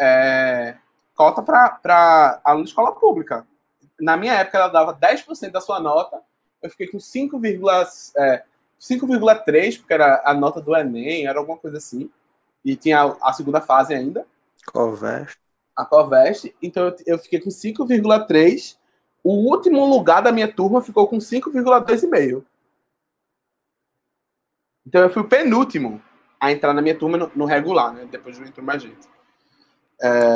É, cota para aluno de escola pública. Na minha época, ela dava 10% da sua nota. Eu fiquei com 5,3, é, 5,3, porque era a nota do Enem, era alguma coisa assim. E tinha a segunda fase ainda Coveste. A Coveste, então eu, eu fiquei com 5,3. O último lugar da minha turma ficou com 5,2,5. Então eu fui o penúltimo a entrar na minha turma no, no regular, né? Depois não entrou mais gente.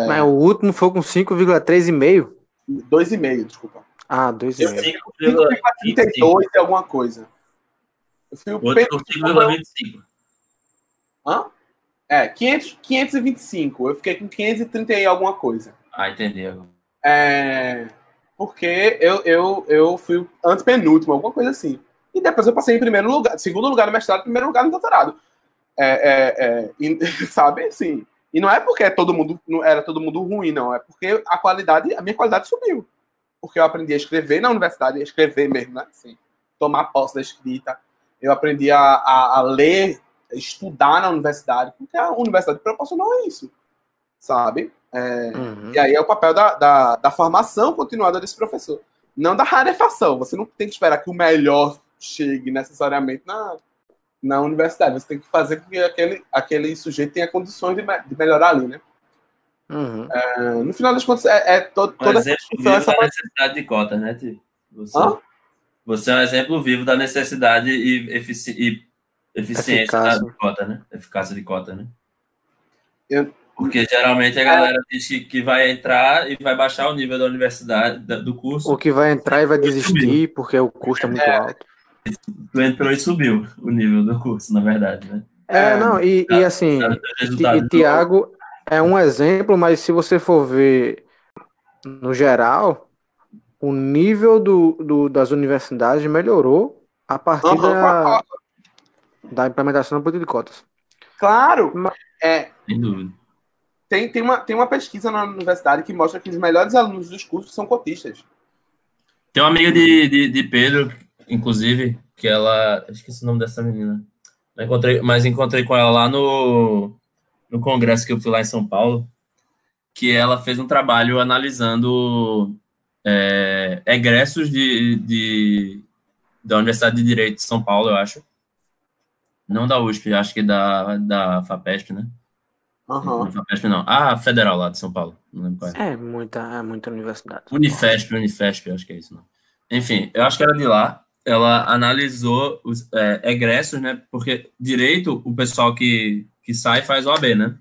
Mas o último foi com 5,3,5. 2,5, desculpa. Ah, Eu 2,5. 5,25. 5,32 e alguma coisa. Eu fui o com penúltimo. 5,25. Hã? É, 500, 525. Eu fiquei com 530 e alguma coisa. Ah, entendi. agora. É, porque eu, eu, eu fui antepenúltimo, alguma coisa assim. E depois eu passei em primeiro lugar, segundo lugar no mestrado, primeiro lugar no doutorado. É, é, é, e, sabe, assim. E não é porque todo mundo não era todo mundo ruim, não. É porque a qualidade, a minha qualidade subiu. Porque eu aprendi a escrever na universidade, a escrever mesmo, né? Assim, tomar posse da escrita. Eu aprendi a, a, a ler, estudar na universidade, porque a universidade proporcionou isso, sabe? É, Uhum. e aí é o papel da, da, da formação continuada desse professor. Não da rarefação. Você não tem que esperar que o melhor chegue necessariamente na, na universidade. Você tem que fazer com que aquele, aquele sujeito tenha condições de, de melhorar ali, né? Uhum. É, no final das contas, é, é to- Um toda essa exemplo discussão, vivo essa da necessidade de cota, né, Ti? Você, você é um exemplo vivo da necessidade e, e eficiência Eficácia. de cota, né? Eficácia de cota, né? Eu- Porque geralmente a galera diz que, que vai entrar e vai baixar o nível da universidade, da- do curso. O que vai entrar e vai desistir porque o custo é muito alto. Tu entrou e subiu o nível do curso, na verdade, né? É, É, não, e, e assim, Tá, e Tiago é um exemplo, mas se você for ver no geral, o nível do, do- das universidades melhorou a partir Aham, da, da implementação da política de cotas. Claro, Ma- é, Sem dúvida. tem, tem, uma, tem uma pesquisa na universidade que mostra que os melhores alunos dos cursos são cotistas. Tem uma amiga de, de, de Pedro, inclusive, que ela. Esqueci o nome dessa menina. Eu encontrei, mas encontrei com ela lá no, no congresso que eu fui lá em São Paulo, que ela fez um trabalho analisando é, egressos de, de, da Universidade de Direito de São Paulo, eu acho. Não da USP, acho que da, da FAPESP, né? Aham. Não, FAPESP não. Ah, Federal lá de São Paulo. Não lembro qual é. É muita, é muita universidade. Unifesp, Unifesp, eu acho que é isso, não. Enfim, eu acho que era de lá. Ela analisou os é, egressos, né? Porque direito, o pessoal que, que sai faz OAB, né?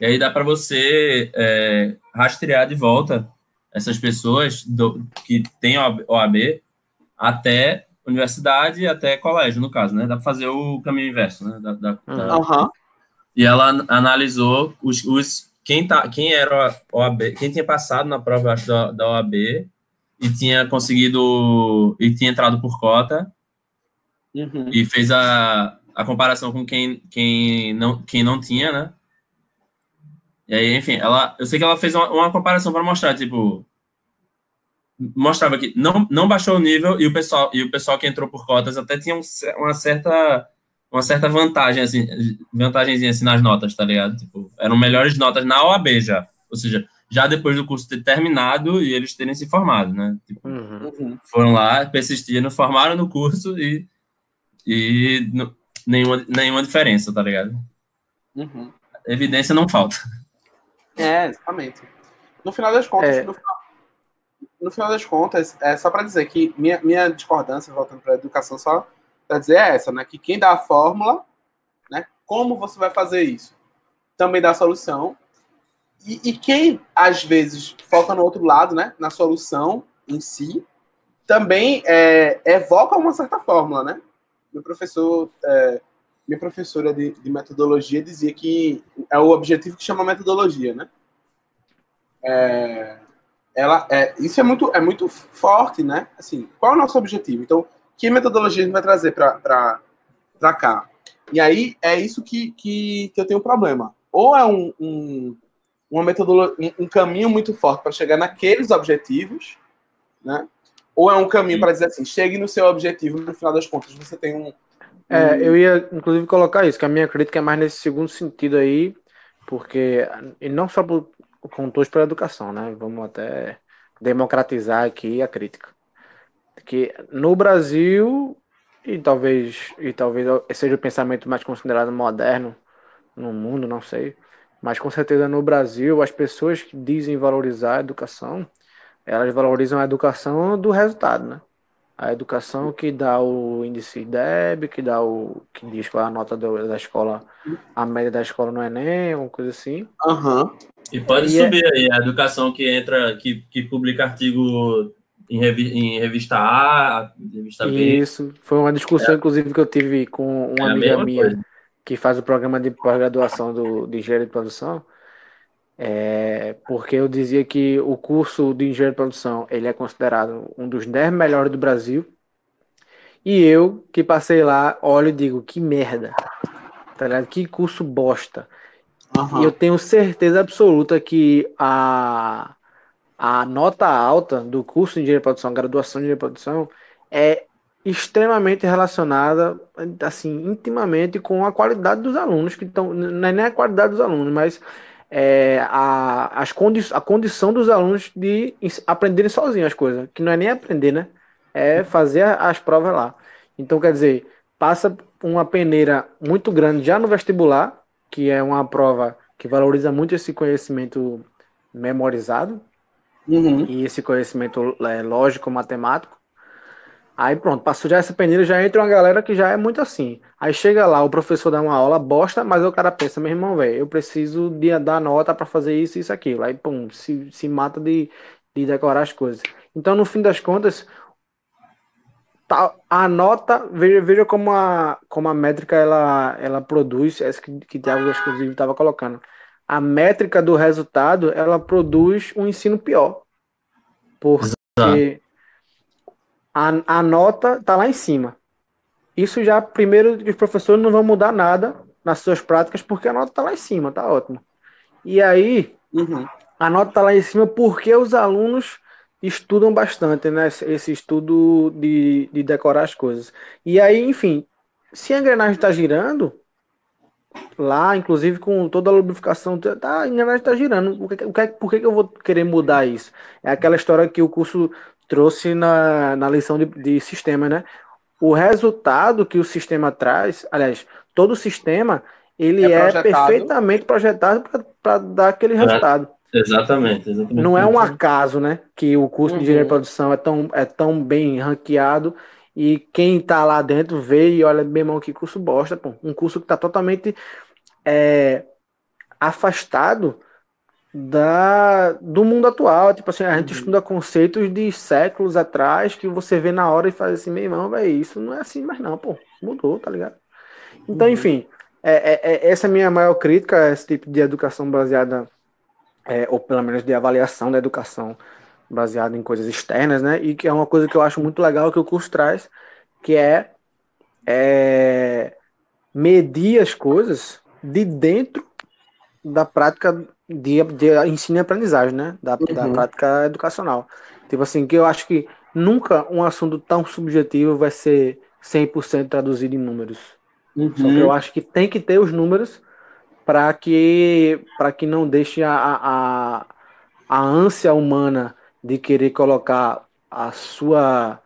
E aí dá para você é, rastrear de volta essas pessoas do, que têm OAB até universidade, até colégio, no caso, né? Dá para fazer o caminho inverso, né? Da, da, da, Aham. e ela an- analisou os, os quem, tá, quem era OAB, quem tinha passado na prova acho, da, da OAB e tinha conseguido e tinha entrado por cota Uhum. e fez a, a comparação com quem, quem, não, quem não tinha, né? E aí, enfim, ela, eu sei que ela fez uma, uma comparação para mostrar, tipo, mostrava que não, não baixou o nível e o pessoal e o pessoal que entrou por cotas até tinha um uma certa uma certa vantagem assim, vantagenzinha assim nas notas, tá ligado? Tipo, eram melhores notas na OAB já, ou seja, já depois do curso ter terminado e eles terem se formado, né? Tipo, Uhum. Uhum. foram lá, persistiram, formaram no curso e, e não- nenhuma, nenhuma diferença, tá ligado? Uhum. Evidência não falta. É, exatamente. No final das contas, É. no, final, no final das contas, é só para dizer que minha, minha discordância, voltando para a educação, só para dizer é essa, né? Que quem dá a fórmula, né? Como você vai fazer isso? Também dá a solução. E, e quem, às vezes, foca no outro lado, né? Na solução em si, também é, evoca uma certa fórmula, né? Meu professor, é, minha professora de, de metodologia dizia que é o objetivo que chama metodologia, né? É, ela, é, isso é muito, é muito forte, né? Assim, qual é o nosso objetivo? Então, que metodologia a gente vai trazer para cá? E aí é isso que, que, que eu tenho um problema. Ou é um, um, uma metodologia, um, um caminho muito forte para chegar naqueles objetivos, né? Ou é um caminho para dizer assim, chegue no seu objetivo, no final das contas você tem um. É, eu ia inclusive colocar isso, que a minha crítica é mais nesse segundo sentido aí, porque e não só por, com todos pela educação, né? Vamos até democratizar aqui a crítica. Que no Brasil e talvez e talvez seja o pensamento mais considerado moderno no mundo, não sei, mas com certeza no Brasil as pessoas que dizem valorizar a educação elas valorizam a educação do resultado, né? A educação que dá o índice DEB, que dá o. que diz qual é a nota do, da escola, a média da escola no Enem, uma coisa assim. Uhum. E pode e é subir é... aí a educação que entra, que, que publica artigo em, revi em revista A, revista B. Isso, foi uma discussão, é. inclusive, que eu tive com uma é amiga minha coisa. que faz o programa de pós-graduação de engenharia de produção. É, porque eu dizia que o curso de engenharia de produção ele é considerado um dos 10 melhores do Brasil. E eu, que passei lá, olho e digo, que merda. Tá ligado? Que curso bosta. Uhum. E eu tenho certeza absoluta que a, a nota alta do curso de engenharia de produção, graduação de engenharia de produção, é extremamente relacionada, assim, intimamente com a qualidade dos alunos que estão. Não é nem a qualidade dos alunos, mas é, a, as condi a condição dos alunos de aprenderem sozinhos as coisas, que não é nem aprender, né? É fazer as provas lá. Então, quer dizer, passa uma peneira muito grande já no vestibular, que é uma prova que valoriza muito esse conhecimento memorizado uhum. e esse conhecimento é, lógico, matemático. Aí pronto, passou já essa peneira, já entra uma galera que já é muito assim. Aí chega lá, o professor dá uma aula bosta, mas o cara pensa, meu irmão, velho, eu preciso de dar nota para fazer isso, isso, aquilo. Aí, pum, se, se mata de, de decorar as coisas. Então, no fim das contas, tá, a nota, veja, veja como, a, como a métrica ela, ela produz, essa que, que Thiago inclusive estava colocando. A métrica do resultado, ela produz um ensino pior. Porque. A, a nota está lá em cima. Isso já, primeiro, os professores não vão mudar nada nas suas práticas, porque a nota está lá em cima, tá ótimo. E aí, uhum. a nota está lá em cima porque os alunos estudam bastante, né? Esse estudo de, de decorar as coisas. E aí, enfim, se a engrenagem está girando, lá, inclusive com toda a lubrificação, tá, a engrenagem está girando. Por que, por que, que eu vou querer mudar isso? É aquela história que o curso trouxe na, na lição de, de sistema, né? O resultado que o sistema traz, aliás, todo o sistema, ele é, é perfeitamente projetado para dar aquele resultado. Exatamente, exatamente. Não é um acaso, né? Que o curso uhum. de engenharia de produção é tão, é tão bem ranqueado e quem está lá dentro vê e olha, meu irmão, que curso bosta, pô. Um curso que está totalmente é, afastado da, do mundo atual. Tipo assim, a gente uhum. estuda conceitos de séculos atrás que você vê na hora e faz assim, meu irmão, velho, isso não é assim mais não, pô, mudou, tá ligado? Então, uhum. enfim, é, é, é, essa é a minha maior crítica a esse tipo de educação baseada, é, ou pelo menos de avaliação da educação baseada em coisas externas, né? E que é uma coisa que eu acho muito legal que o curso traz, que é, é medir as coisas de dentro da prática de, de ensino e aprendizagem, né? Da, uhum. da prática educacional. Tipo assim, que eu acho que nunca um assunto tão subjetivo vai ser 100% traduzido em números. Uhum. Só que eu acho que tem que ter os números para que, que não deixe a, a, a ânsia humana de querer colocar a sua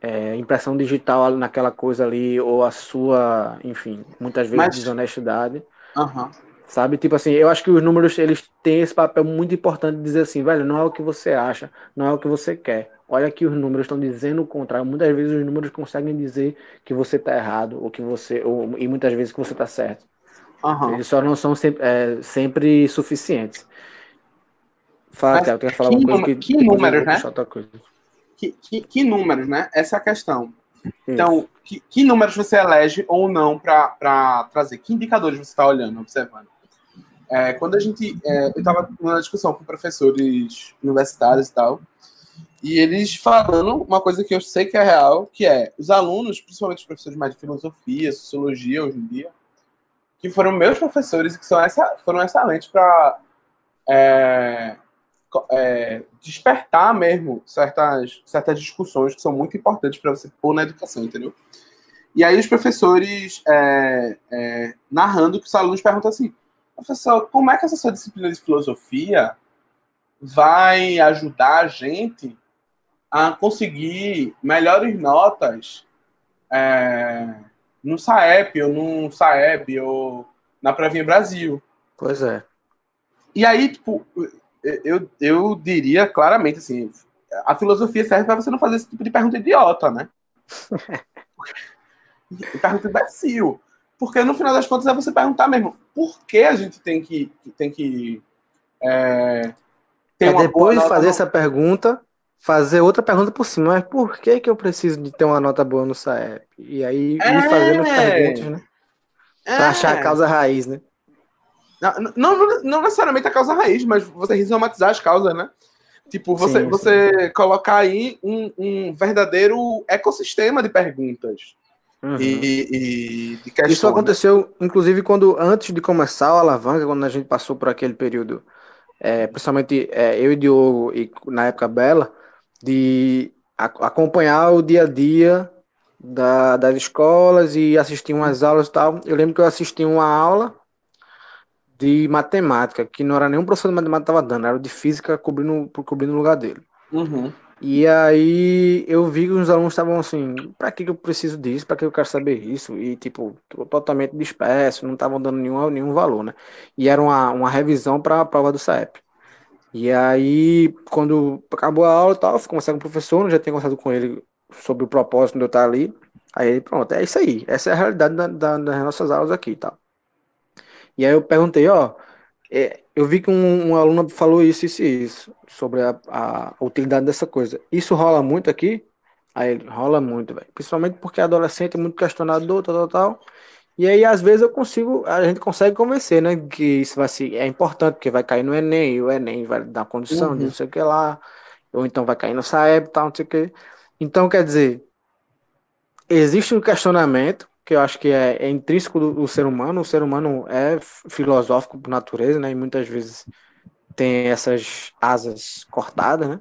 é, impressão digital naquela coisa ali, ou a sua, enfim, muitas vezes Mas... desonestidade. Uhum. Sabe? Tipo assim, eu acho que os números eles têm esse papel muito importante de dizer assim, velho, não é o que você acha, não é o que você quer. Olha que os números estão dizendo o contrário. Muitas vezes os números conseguem dizer que você está errado, ou que você. Ou, e muitas vezes que você está certo. Uhum. Eles só não são sempre, é, sempre suficientes. Fala, Thiago, quer falar que, uma coisa que, que números, né? Que, que, que, números, né? Essa é a questão. Então, que, que números você elege ou não para trazer? Que indicadores você está olhando, observando? É, quando a gente. É, eu estava numa discussão com professores universitários e tal, e eles falando uma coisa que eu sei que é real, que é os alunos, principalmente os professores mais de filosofia, sociologia hoje em dia, que foram meus professores e que são essa, foram excelentes para é, é, despertar mesmo certas, certas discussões que são muito importantes para você pôr na educação, entendeu? E aí os professores é, é, narrando que os alunos perguntam assim, professor, como é que essa sua disciplina de filosofia vai ajudar a gente a conseguir melhores notas é, no SAEP, ou no SAEB, ou na Previnha Brasil. Pois é. E aí, tipo, eu, eu diria claramente assim, a filosofia serve para você não fazer esse tipo de pergunta idiota, né? pergunta imbecil. Porque no final das contas é você perguntar mesmo por que a gente tem que, tem que é, ter é depois de fazer essa pergunta, fazer outra pergunta por cima. Mas por que, que eu preciso de ter uma nota boa no SAEP? E aí é... ir fazendo perguntas, né? É... Pra achar a causa raiz, né? Não, não, não, necessariamente a causa raiz, mas você rizomatizar as causas, né? Tipo, você, sim, você sim. colocar aí um, um verdadeiro ecossistema de perguntas. Uhum. E, e, de. Isso aconteceu, inclusive, quando antes de começar o Alavanca, quando a gente passou por aquele período, é, principalmente é, eu e Diogo, e na época Bela, de acompanhar o dia a dia da, das escolas e assistir umas aulas e tal. Eu lembro que eu assisti uma aula de matemática, que não era nenhum professor de matemática estava dando, era de física cobrindo, cobrindo o lugar dele. Uhum. E aí eu vi que os alunos estavam assim, para que, que eu preciso disso? Para que eu quero saber isso? E tipo, totalmente disperso, não estavam dando nenhum, nenhum valor, né? E era uma, uma revisão para a prova do SAEP. E aí, quando acabou a aula e tal, fui conversar com o professor, já tinha conversado com ele sobre o propósito de eu estar ali. Aí, pronto, é isso aí. Essa é a realidade da, da, das nossas aulas aqui e tal. E aí eu perguntei, ó, é, eu vi que um, um, aluno falou isso, isso e isso, sobre a, a, utilidade dessa coisa. Isso rola muito aqui? Aí ele, rola muito, velho. Principalmente porque adolescente é muito questionador, tal, tal, tal. E aí, às vezes, eu consigo, a gente consegue convencer, né? Que isso vai ser, é importante, porque vai cair no Enem, e o Enem vai dar condição uhum. de não sei o que lá, ou então vai cair no SAEB e tal, não sei o que. Então, quer dizer, existe um questionamento, que eu acho que é, é intrínseco do, do, ser humano. O ser humano é filosófico por natureza, né? E muitas vezes tem essas asas cortadas, né?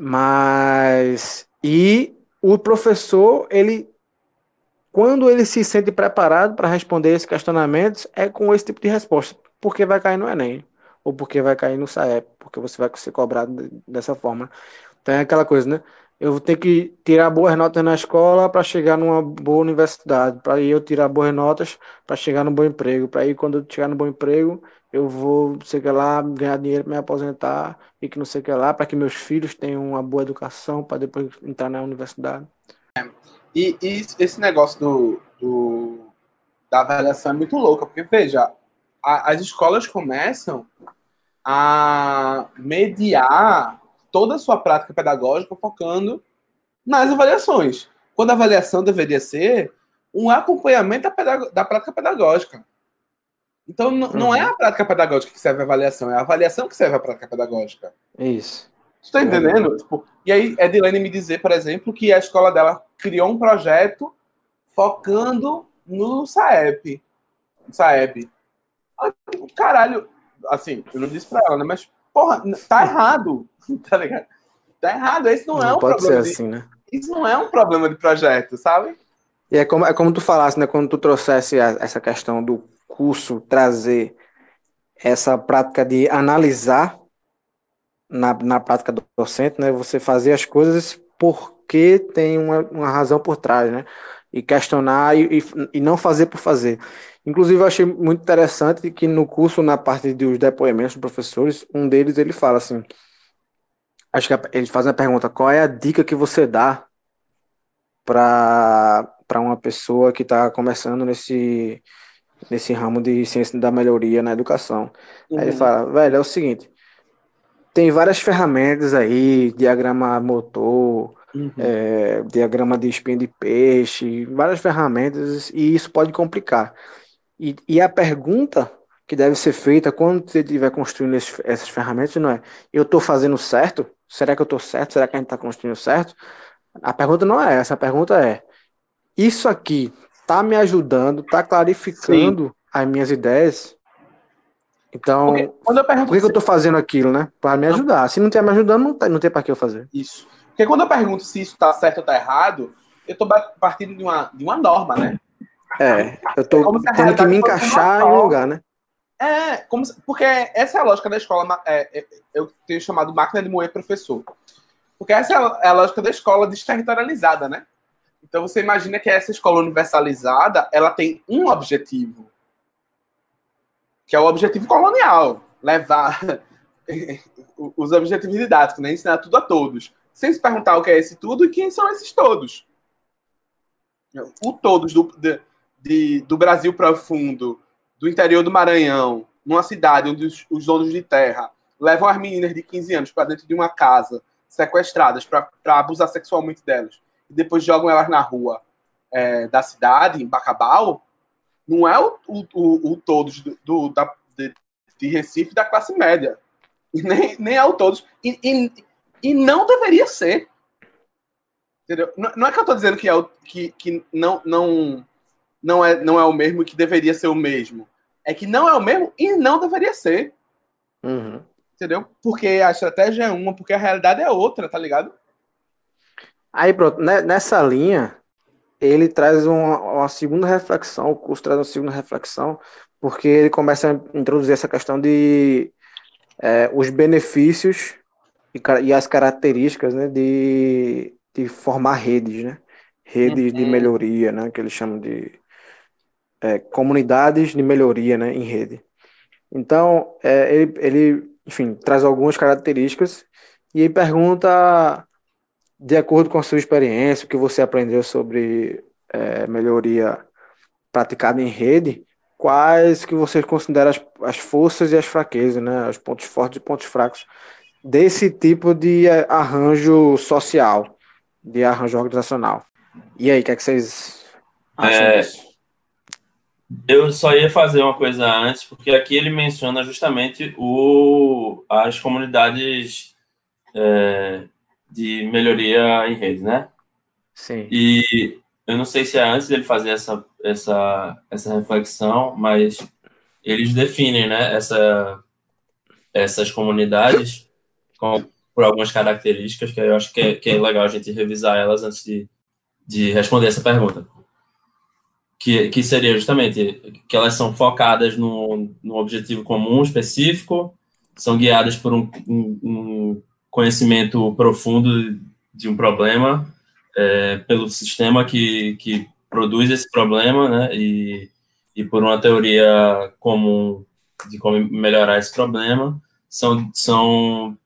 Mas e o professor, ele quando ele se sente preparado para responder esses questionamentos, é com esse tipo de resposta. Porque vai cair no Enem, ou porque vai cair no SAEP, porque você vai ser cobrado dessa forma. Então é aquela coisa, né? eu vou ter que tirar boas notas na escola para chegar numa boa universidade, para eu tirar boas notas para chegar no bom emprego, para aí quando eu chegar no bom emprego, eu vou, sei que lá, ganhar dinheiro, me aposentar e que não sei o que lá, para que meus filhos tenham uma boa educação para depois entrar na universidade. E, e, esse negócio do, do, da avaliação é muito louco, porque veja, a, as escolas começam a mediar toda a sua prática pedagógica focando nas avaliações. Quando a avaliação deveria ser um acompanhamento da, da prática pedagógica. Então, uhum. não é a prática pedagógica que serve a avaliação, é a avaliação que serve a prática pedagógica. Isso. Você está entendendo? É. Tipo, e aí, Edilene me dizer, por exemplo, que a escola dela criou um projeto focando no SAEP. SAEB. Caralho, assim, eu não disse pra ela, né? Mas Porra, tá errado. tá ligado? Tá errado. Esse não, não é um pode problema. Ser assim, né? Isso não é um problema de projeto, sabe? E é como, é como tu falasse, né? Quando tu trouxesse a, essa questão do curso trazer essa prática de analisar na, na prática do docente, né? Você fazer as coisas porque tem uma, uma razão por trás, né? E questionar e, e, e não fazer por fazer. Inclusive, eu achei muito interessante que no curso, na parte dos depoimentos dos professores, um deles ele fala assim: acho que ele faz uma pergunta, qual é a dica que você dá para uma pessoa que está começando nesse, nesse ramo de ciência da melhoria na educação? Uhum. Aí ele uhum. fala, velho, é o seguinte, tem várias ferramentas aí, diagrama motor, uhum. é, diagrama de espinha de peixe, várias ferramentas, e isso pode complicar. E, e a pergunta que deve ser feita quando você estiver construindo esse, essas ferramentas não é: eu estou fazendo certo? Será que eu estou certo? Será que a gente está construindo certo? A pergunta não é essa. A pergunta é: isso aqui está me ajudando, está clarificando Sim. as minhas ideias? Então, Porque quando eu pergunto por que, que eu tô fazendo aquilo, né? Para me ajudar. Se não tiver me ajudando, não tem, não tem para que eu fazer. Isso. Porque quando eu pergunto se isso tá certo ou tá errado, eu tô ba- partindo de uma, de uma norma, né? É, eu É se a tendo que me encaixar em um lugar, né? É, como se- porque essa é a lógica da escola. é, é, eu tenho chamado máquina de moer professor. Porque essa é a, é a lógica da escola desterritorializada, né? Então você imagina que essa escola universalizada, ela tem um objetivo, que é o objetivo colonial, levar os objetivos didáticos, né? Ensinar tudo a todos, sem se perguntar o que é esse tudo e quem são esses todos. O todos do, de- de- do Brasil profundo, do interior do Maranhão, numa cidade onde os, os donos de terra levam as meninas de 15 anos para dentro de uma casa, sequestradas para abusar sexualmente delas, e depois jogam elas na rua é, da cidade, em Bacabal, não é o, o, o, o todos do, do- da, de, de Recife da classe média. E nem, nem é o todos. E, e, e não deveria ser. Entendeu? Não, não é que eu estou dizendo que, é o, que, que não, não, não, é, não é o mesmo e que deveria ser o mesmo. É que não é o mesmo e não deveria ser. Uhum. Entendeu? Porque a estratégia é uma, porque a realidade é outra, tá ligado? Aí pronto, né, nessa linha, ele traz uma, uma segunda reflexão, o curso traz uma segunda reflexão, porque ele começa a introduzir essa questão de é, os benefícios e, e as características né, de, de formar redes, né? Redes de Uhum. melhoria, né? Que eles chamam de é, comunidades de melhoria né, em rede. Então, é, ele, ele, enfim, traz algumas características e aí pergunta de acordo com a sua experiência, o que você aprendeu sobre é, melhoria praticada em rede, quais que você considera as, as forças e as fraquezas, né, os pontos fortes e pontos fracos desse tipo de é, arranjo social, de arranjo organizacional. E aí, o que, é que vocês acham É, disso? Eu só ia fazer uma coisa antes, porque aqui ele menciona justamente o, as comunidades é, de melhoria em rede, né? Sim. E eu não sei se é antes dele fazer essa, essa, essa reflexão, mas eles definem né, essa, essas comunidades com, por algumas características que eu acho que é, que é legal a gente revisar elas antes de, de responder essa pergunta. Que, que seria justamente que elas são focadas no, no objetivo comum específico, são guiadas por um, um, um conhecimento profundo de um problema, é, pelo sistema que, que produz esse problema, né, e, e por uma teoria comum de como melhorar esse problema, são, são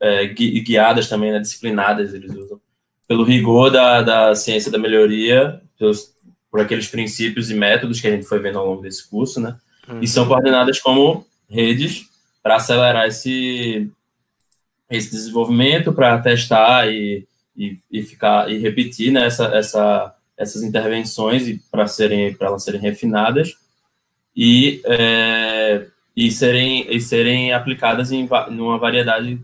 é, gui- guiadas também, né, disciplinadas, eles usam, pelo rigor da, da ciência da melhoria, pelos, por aqueles princípios e métodos que a gente foi vendo ao longo desse curso, né, Uhum. e são coordenadas como redes para acelerar esse, esse desenvolvimento, para testar e, e, e ficar e repetir né, essa, essa, essas intervenções e para serem para elas serem refinadas e, é, e serem e serem aplicadas em numa variedade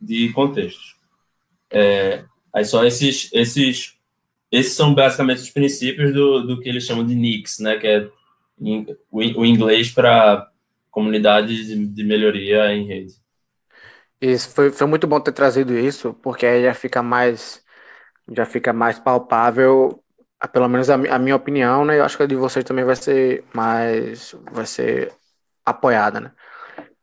de contextos. É, aí só esses esses esses são basicamente os princípios do, do que eles chamam de NICS, né, que é em- o, o inglês para comunidades de, de melhoria em rede. Isso foi, foi muito bom ter trazido isso, porque aí já fica mais já fica mais palpável, pelo menos a, a minha opinião, né? Eu acho que a de vocês também vai ser mais vai ser apoiada, né?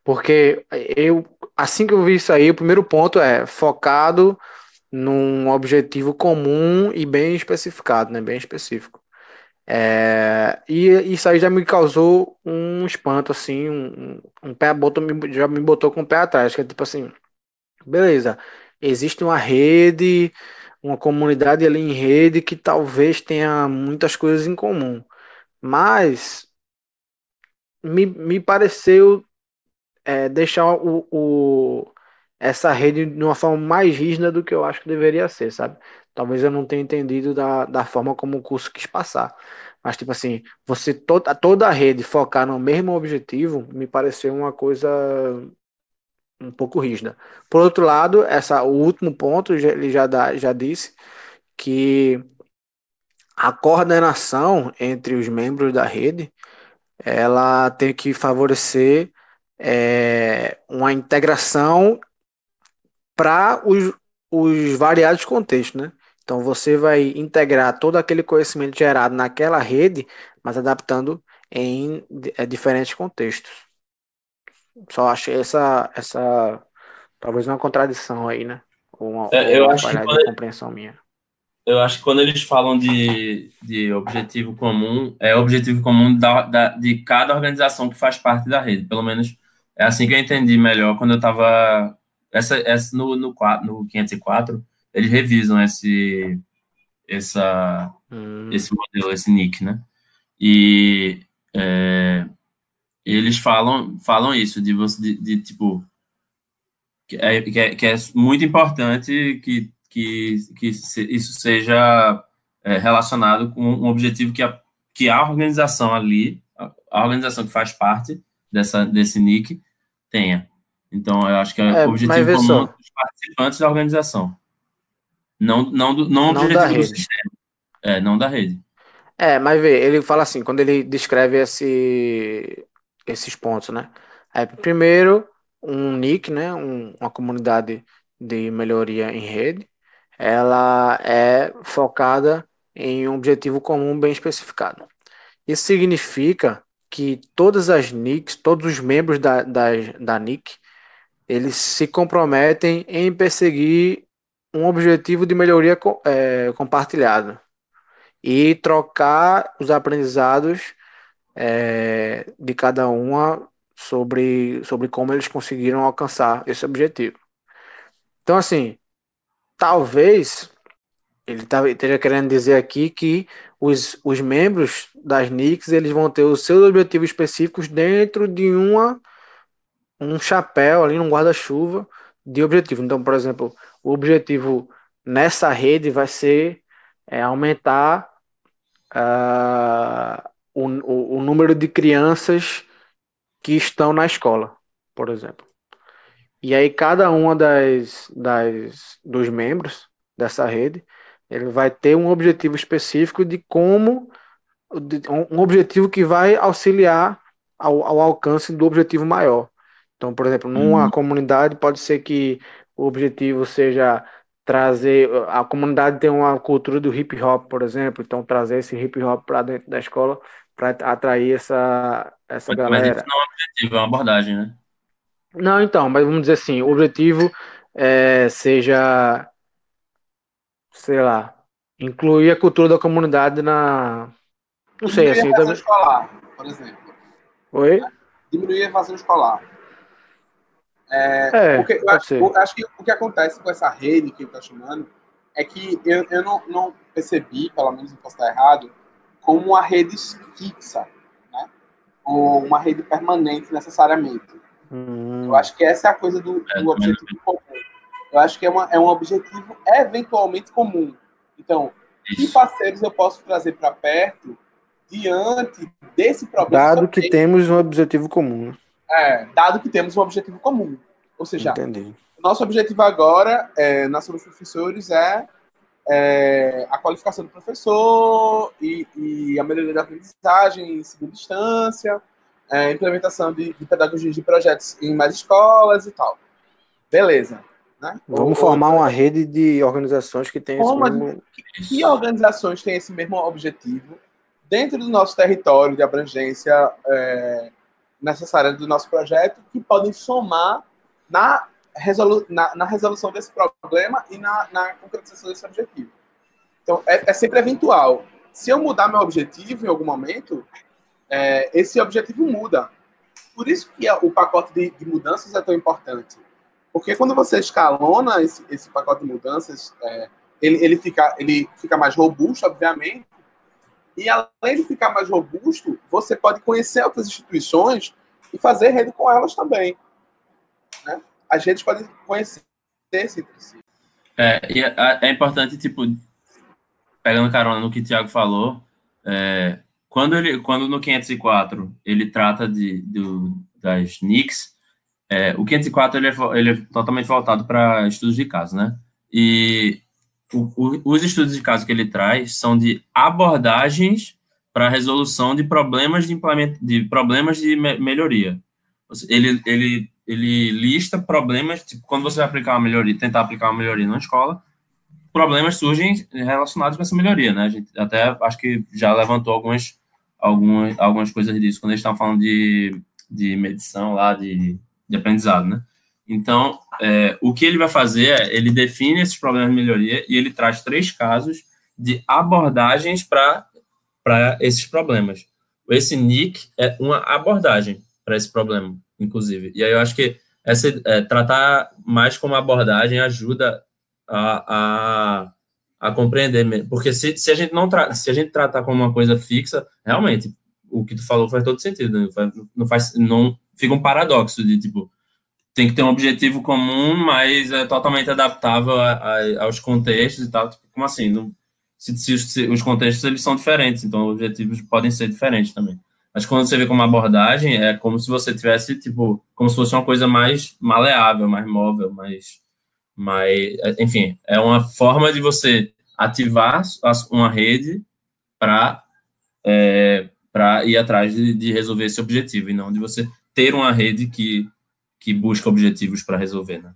Porque eu assim que eu vi isso aí, o primeiro ponto é focado num objetivo comum e bem especificado, né? Bem específico. É, e isso aí já me causou um espanto, assim, um, um pé botou, já me botou com o pé atrás, que é tipo assim, beleza, existe uma rede, uma comunidade ali em rede que talvez tenha muitas coisas em comum, mas me, me pareceu é, deixar o, o- essa rede de uma forma mais rígida do que eu acho que deveria ser, sabe? Talvez eu não tenha entendido da, da forma como o curso quis passar. Mas, tipo assim, você toda, toda a rede focar no mesmo objetivo me pareceu uma coisa um pouco rígida. Por outro lado, essa, o último ponto, ele já, dá, já disse que a coordenação entre os membros da rede ela tem que favorecer é, uma integração para os, os variados contextos, né? Então você vai integrar todo aquele conhecimento gerado naquela rede, mas adaptando em é, diferentes contextos. Só achei essa, essa talvez uma contradição aí, né? Uma, é, eu uma acho que quando, compreensão minha. Eu acho que quando eles falam de, de objetivo comum, é objetivo comum da, da, de cada organização que faz parte da rede. Pelo menos é assim que eu entendi melhor quando eu estava. Essa, essa no, no, no 504, eles revisam esse, essa, hum. esse modelo, esse nick, né? E é, eles falam, falam isso, de você, de, de tipo, que é, que é, que, é, muito importante que, que, que isso seja é, relacionado com um objetivo que a, que a organização ali, a organização que faz parte dessa, desse NIC, tenha. Então, eu acho que é, o é, objetivo comum dos participantes da organização. Não, não, do, não, não objetivo do sistema. É, não da rede. É, mas vê, ele fala assim, quando ele descreve esse, esses pontos, né? Aí, primeiro, um NIC, né? Um, uma comunidade de melhoria em rede, ela é focada em um objetivo comum bem especificado. Isso significa que todas as NICs, todos os membros da, da, da NIC, eles se comprometem em perseguir um objetivo de melhoria é, compartilhado e trocar os aprendizados é, de cada uma sobre, sobre como eles conseguiram alcançar esse objetivo. Então, assim, talvez ele tá, esteja querendo dizer aqui que os, os membros das NICs eles vão ter os seus objetivos específicos dentro de uma um chapéu ali, um guarda-chuva de objetivo. Então, por exemplo, o objetivo nessa rede vai ser é, aumentar uh, o, o, o número de crianças que estão na escola, por exemplo. E aí cada uma das, das dos membros dessa rede, ele vai ter um objetivo específico de como um objetivo que vai auxiliar ao, ao alcance do objetivo maior. Então, por exemplo, numa uhum. comunidade pode ser que o objetivo seja trazer a comunidade tem uma cultura do hip hop, por exemplo, então trazer esse hip hop para dentro da escola para atrair essa essa mas, galera. Mas isso não é um objetivo, é uma abordagem, né? Não, então, mas vamos dizer assim, o objetivo é, seja, sei lá, incluir a cultura da comunidade na, não sei, assim. Diminuir a evasão escolar, por exemplo. Oi? Diminuir a evasão escolar. É, é, porque eu acho, eu acho, que o que acontece com essa rede que ele está chamando é que eu, eu não, não percebi, pelo menos não posso estar errado, como uma rede fixa, né? Ou uma rede permanente necessariamente. Hum. Eu acho que essa é a coisa do, do é, objetivo. Eu acho que é, uma, é um objetivo eventualmente comum. Então, que parceiros eu posso trazer para perto diante desse problema? Dado que tem... temos um objetivo comum. Né? É, dado que temos um objetivo comum. Ou seja, Entendi. nosso objetivo agora, é, nós somos professores, é, é, a qualificação do professor e, e, a melhoria da aprendizagem em segunda instância, é, implementação de, de pedagogia de projetos em mais escolas e tal. Beleza. Né? Vamos formar uma rede de organizações que tem esse mesmo... Que, que organizações têm esse mesmo objetivo dentro do nosso território de abrangência é, necessária do nosso projeto que podem somar na, resolu na, na resolução desse problema e na, na concretização desse objetivo. Então, é, é, sempre eventual. Se eu mudar meu objetivo em algum momento, é, esse objetivo muda. Por isso que o pacote de, de, mudanças é tão importante. Porque quando você escalona esse, esse pacote de mudanças, é, ele, ele, fica, ele fica mais robusto, obviamente, e além de ficar mais robusto, você pode conhecer outras instituições e fazer rede com elas também. Né? As redes podem conhecer entre si. É, e é, é, importante, tipo, pegando carona no que o Thiago falou, é, quando, ele, quando no 504 ele trata de, do, das NICs, é, o 504 ele é, ele é totalmente voltado para estudos de caso, né? E o, o, os estudos de caso que ele traz são de abordagens para resolução de problemas de, implemento, de problemas de me, melhoria. Ele, ele, ele lista problemas, tipo, quando você vai aplicar uma melhoria, tentar aplicar uma melhoria na escola, problemas surgem relacionados com essa melhoria, né? A gente até acho que já levantou algumas, algumas, algumas coisas disso quando a gente estava falando de, de medição lá, de, de aprendizado, né? Então, é, o que ele vai fazer é, ele define esses problemas de melhoria e ele traz três casos de abordagens para esses problemas. Esse NIC é uma abordagem para esse problema, inclusive. E aí eu acho que essa, é, tratar mais como abordagem ajuda a, a, a compreender, porque se, se a gente não se a gente tratar como uma coisa fixa, realmente o que tu falou faz todo sentido, né? não faz, não fica um paradoxo de tipo tem que ter um objetivo comum, mas é totalmente adaptável a, a, aos contextos e tal. Tipo, como assim? Não, se, se, se, os contextos eles são diferentes, então os objetivos podem ser diferentes também. Mas quando você vê como abordagem, é como se você tivesse, tipo, como se fosse uma coisa mais maleável, mais móvel, mais, mais enfim, é uma forma de você ativar uma rede para é, para ir atrás de, de resolver esse objetivo, e não de você ter uma rede que, que busca objetivos para resolver, né?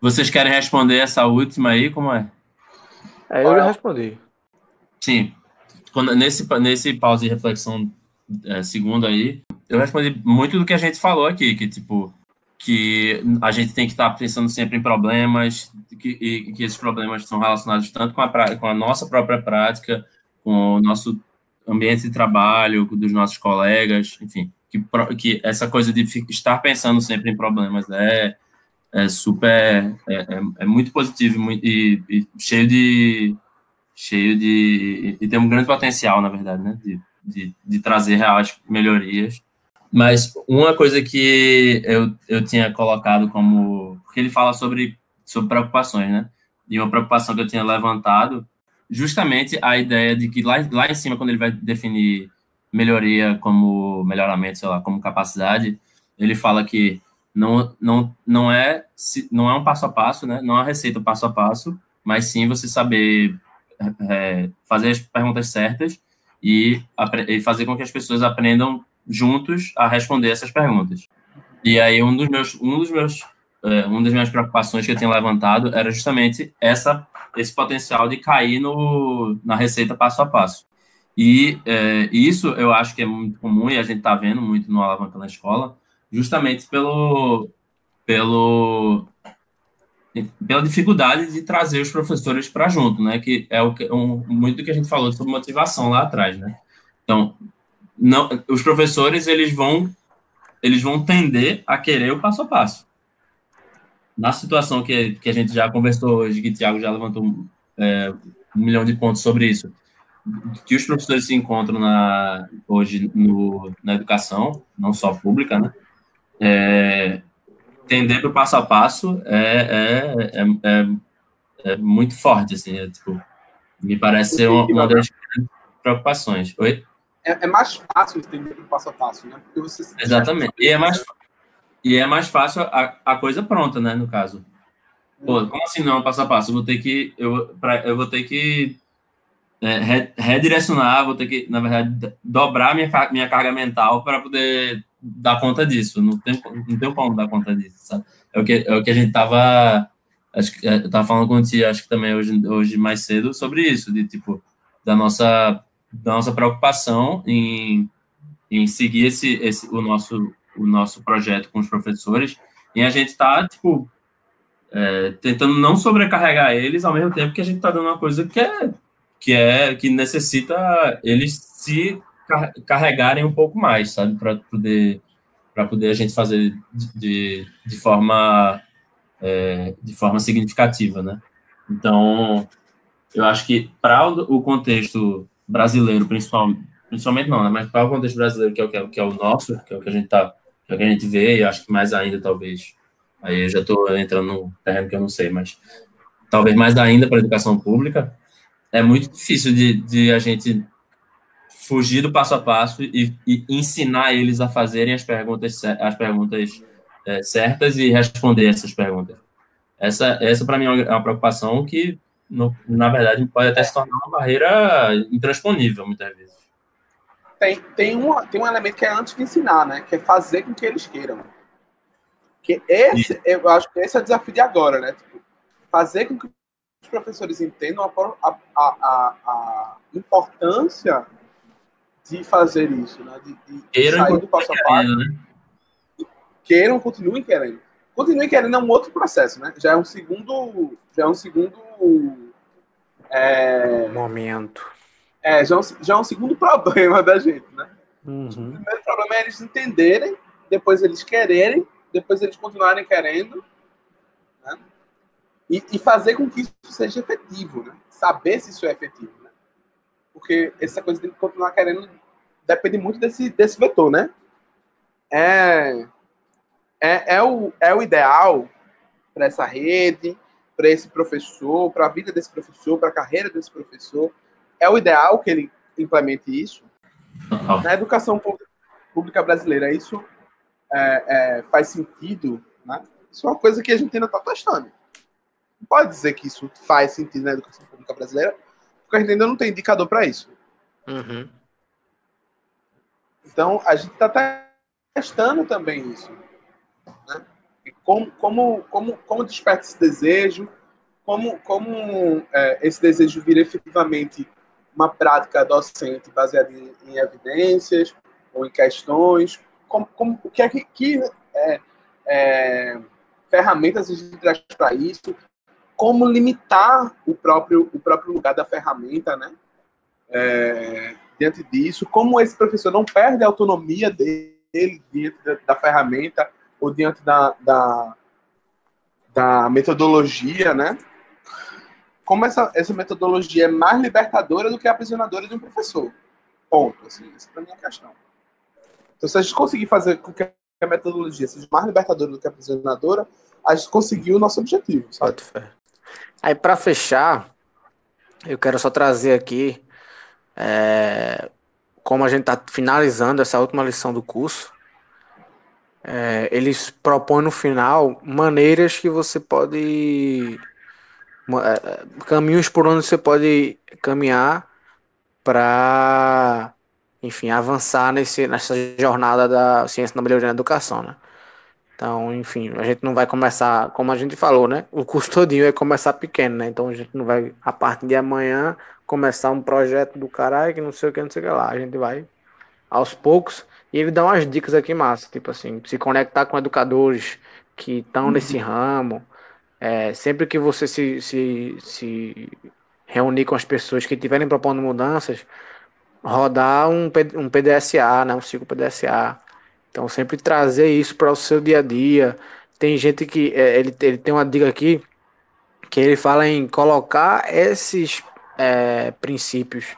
Vocês querem responder essa última aí, como é? É, eu já respondi. Sim. Quando, nesse, nesse pause de reflexão é, segundo aí, eu respondi muito do que a gente falou aqui, que tipo, que a gente tem que estar pensando sempre em problemas, que, e que esses problemas são relacionados tanto com a, com a nossa própria prática, com o nosso ambiente de trabalho, dos nossos colegas, enfim, que, que essa coisa de estar pensando sempre em problemas é, é super, é, é, é muito positivo e, e, cheio de, cheio de, e tem um grande potencial, na verdade, né, de, de, de trazer reais melhorias. Mas uma coisa que eu, eu tinha colocado como, porque ele fala sobre, sobre preocupações, né, e uma preocupação que eu tinha levantado, justamente a ideia de que lá, lá em cima, quando ele vai definir melhoria como melhoramento, sei lá, como capacidade, ele fala que não, não, não, é, não é um passo a passo, né? não é uma receita passo a passo, mas sim você saber é, fazer as perguntas certas e, e fazer com que as pessoas aprendam juntos a responder essas perguntas. E aí um dos meus, um dos meus, é, uma das minhas preocupações que eu tinha levantado era justamente essa, esse potencial de cair no, na receita passo a passo. E é, isso eu acho que é muito comum e a gente está vendo muito no Alavanca na Escola, justamente pelo, pelo, pela dificuldade de trazer os professores para junto, né? Que é o que, um, muito do que a gente falou sobre motivação lá atrás, né? Então, não, os professores eles vão eles vão tender a querer o passo a passo. Na situação que, que a gente já conversou hoje, que o Tiago já levantou é, um milhão de pontos sobre isso, que os professores se encontram na, hoje no, na educação, não só pública, né? É, tender para o passo a passo é, é, é, é, muito forte, assim, é, tipo, me parece ser uma, uma das preocupações. Oi? É, é, mais fácil entender o passo a passo, né? Porque você Exatamente. E é mais, e é mais fácil a, a coisa pronta, né, no caso. Pô, como assim não é um passo a passo? Eu vou ter que, eu, pra, eu vou ter que é, redirecionar, vou ter que, na verdade, dobrar minha, minha carga mental para poder dar conta disso. Não tem, não tem como dar conta disso, sabe? É o que, é o que a gente tava. Acho que é, eu tava falando com o Tia, acho que também hoje, hoje mais cedo, sobre isso, de tipo, da nossa, da nossa preocupação em, em seguir esse, esse, o, nosso, o nosso projeto com os professores. E a gente tá, tipo, é, tentando não sobrecarregar eles ao mesmo tempo que a gente tá dando uma coisa que é que é que necessita eles se carregarem um pouco mais, sabe, para poder para poder a gente fazer de, de forma é, de forma significativa, né? Então, eu acho que para o contexto brasileiro, principalmente, não, né? Mas para o contexto brasileiro que é o que é, que é o nosso, que é o que a gente tá, que é o que a gente vê, e acho que mais ainda talvez. Aí eu já estou entrando no terreno que eu não sei, mas talvez mais ainda para a educação pública, é muito difícil de, de a gente fugir do passo a passo e, e ensinar eles a fazerem as perguntas, as perguntas é, certas e responder essas perguntas. Essa, essa para mim, é uma preocupação que, no, na verdade, pode até se tornar uma barreira intransponível, muitas vezes. tem, tem, um, tem um elemento que é antes de ensinar, né? Que é fazer com que eles queiram. Que esse, eu acho que esse é o desafio de agora, né? Tipo, fazer com que os professores entendam a, a, a, a importância de fazer isso, né? De, de Queiram sair do passo a passo. né? Queiram, continuem querendo. Continuem querendo é um outro processo, né? Já é um segundo, já é um segundo é, Momento. é, já, é um, já é um segundo problema da gente, né? O Uhum. primeiro problema é eles entenderem, depois eles quererem, depois eles continuarem querendo? E, e fazer com que isso seja efetivo, né? Saber se isso é efetivo, né? Porque essa coisa de continuar querendo depende muito desse, desse vetor, né? É, é, é, o, é o ideal para essa rede, para esse professor, para a vida desse professor, para a carreira desse professor. É o ideal que ele implemente isso Total. na educação pú- pública brasileira, isso é, é, faz sentido, né? Isso é uma coisa que a gente ainda está testando. Pode dizer que isso faz sentido na educação pública brasileira, porque a gente ainda não tem indicador para isso. Uhum. Então, a gente está testando também isso. Né? Como, como, como, como desperta esse desejo, como, como é, esse desejo vira efetivamente uma prática docente baseada em, em evidências ou em questões, como, como, o que é que, que é, é, ferramentas a gente traz para isso, como limitar o próprio, o próprio lugar da ferramenta, né? É, diante disso, como esse professor não perde a autonomia dele diante da, da ferramenta ou diante da, da, da metodologia, né? Como essa, essa metodologia é mais libertadora do que aprisionadora de um professor. Ponto. Assim, essa é a questão. Então, se a gente conseguir fazer com que a metodologia seja mais libertadora do que aprisionadora, a gente conseguiu o nosso objetivo, sabe? Fé. Aí, para fechar, eu quero só trazer aqui, é, como a gente está finalizando essa última lição do curso, é, eles propõem no final maneiras que você pode. é, caminhos por onde você pode caminhar para, enfim, avançar nesse, nessa jornada da ciência na melhoria na educação, né? Então, enfim, a gente não vai começar, como a gente falou, né? O curso todinho é começar pequeno, né? Então a gente não vai, a partir de amanhã, começar um projeto do caralho que não sei o que, não sei o que lá. A gente vai aos poucos e ele dá umas dicas aqui massa, tipo assim, se conectar com educadores que estão nesse ramo. É, sempre que você se, se, se reunir com as pessoas que estiverem propondo mudanças, rodar um, um PDSA, né? Um ciclo PDSA. Então, sempre trazer isso para o seu dia a dia. Tem gente que é, ele, ele tem uma dica aqui que ele fala em colocar esses é, princípios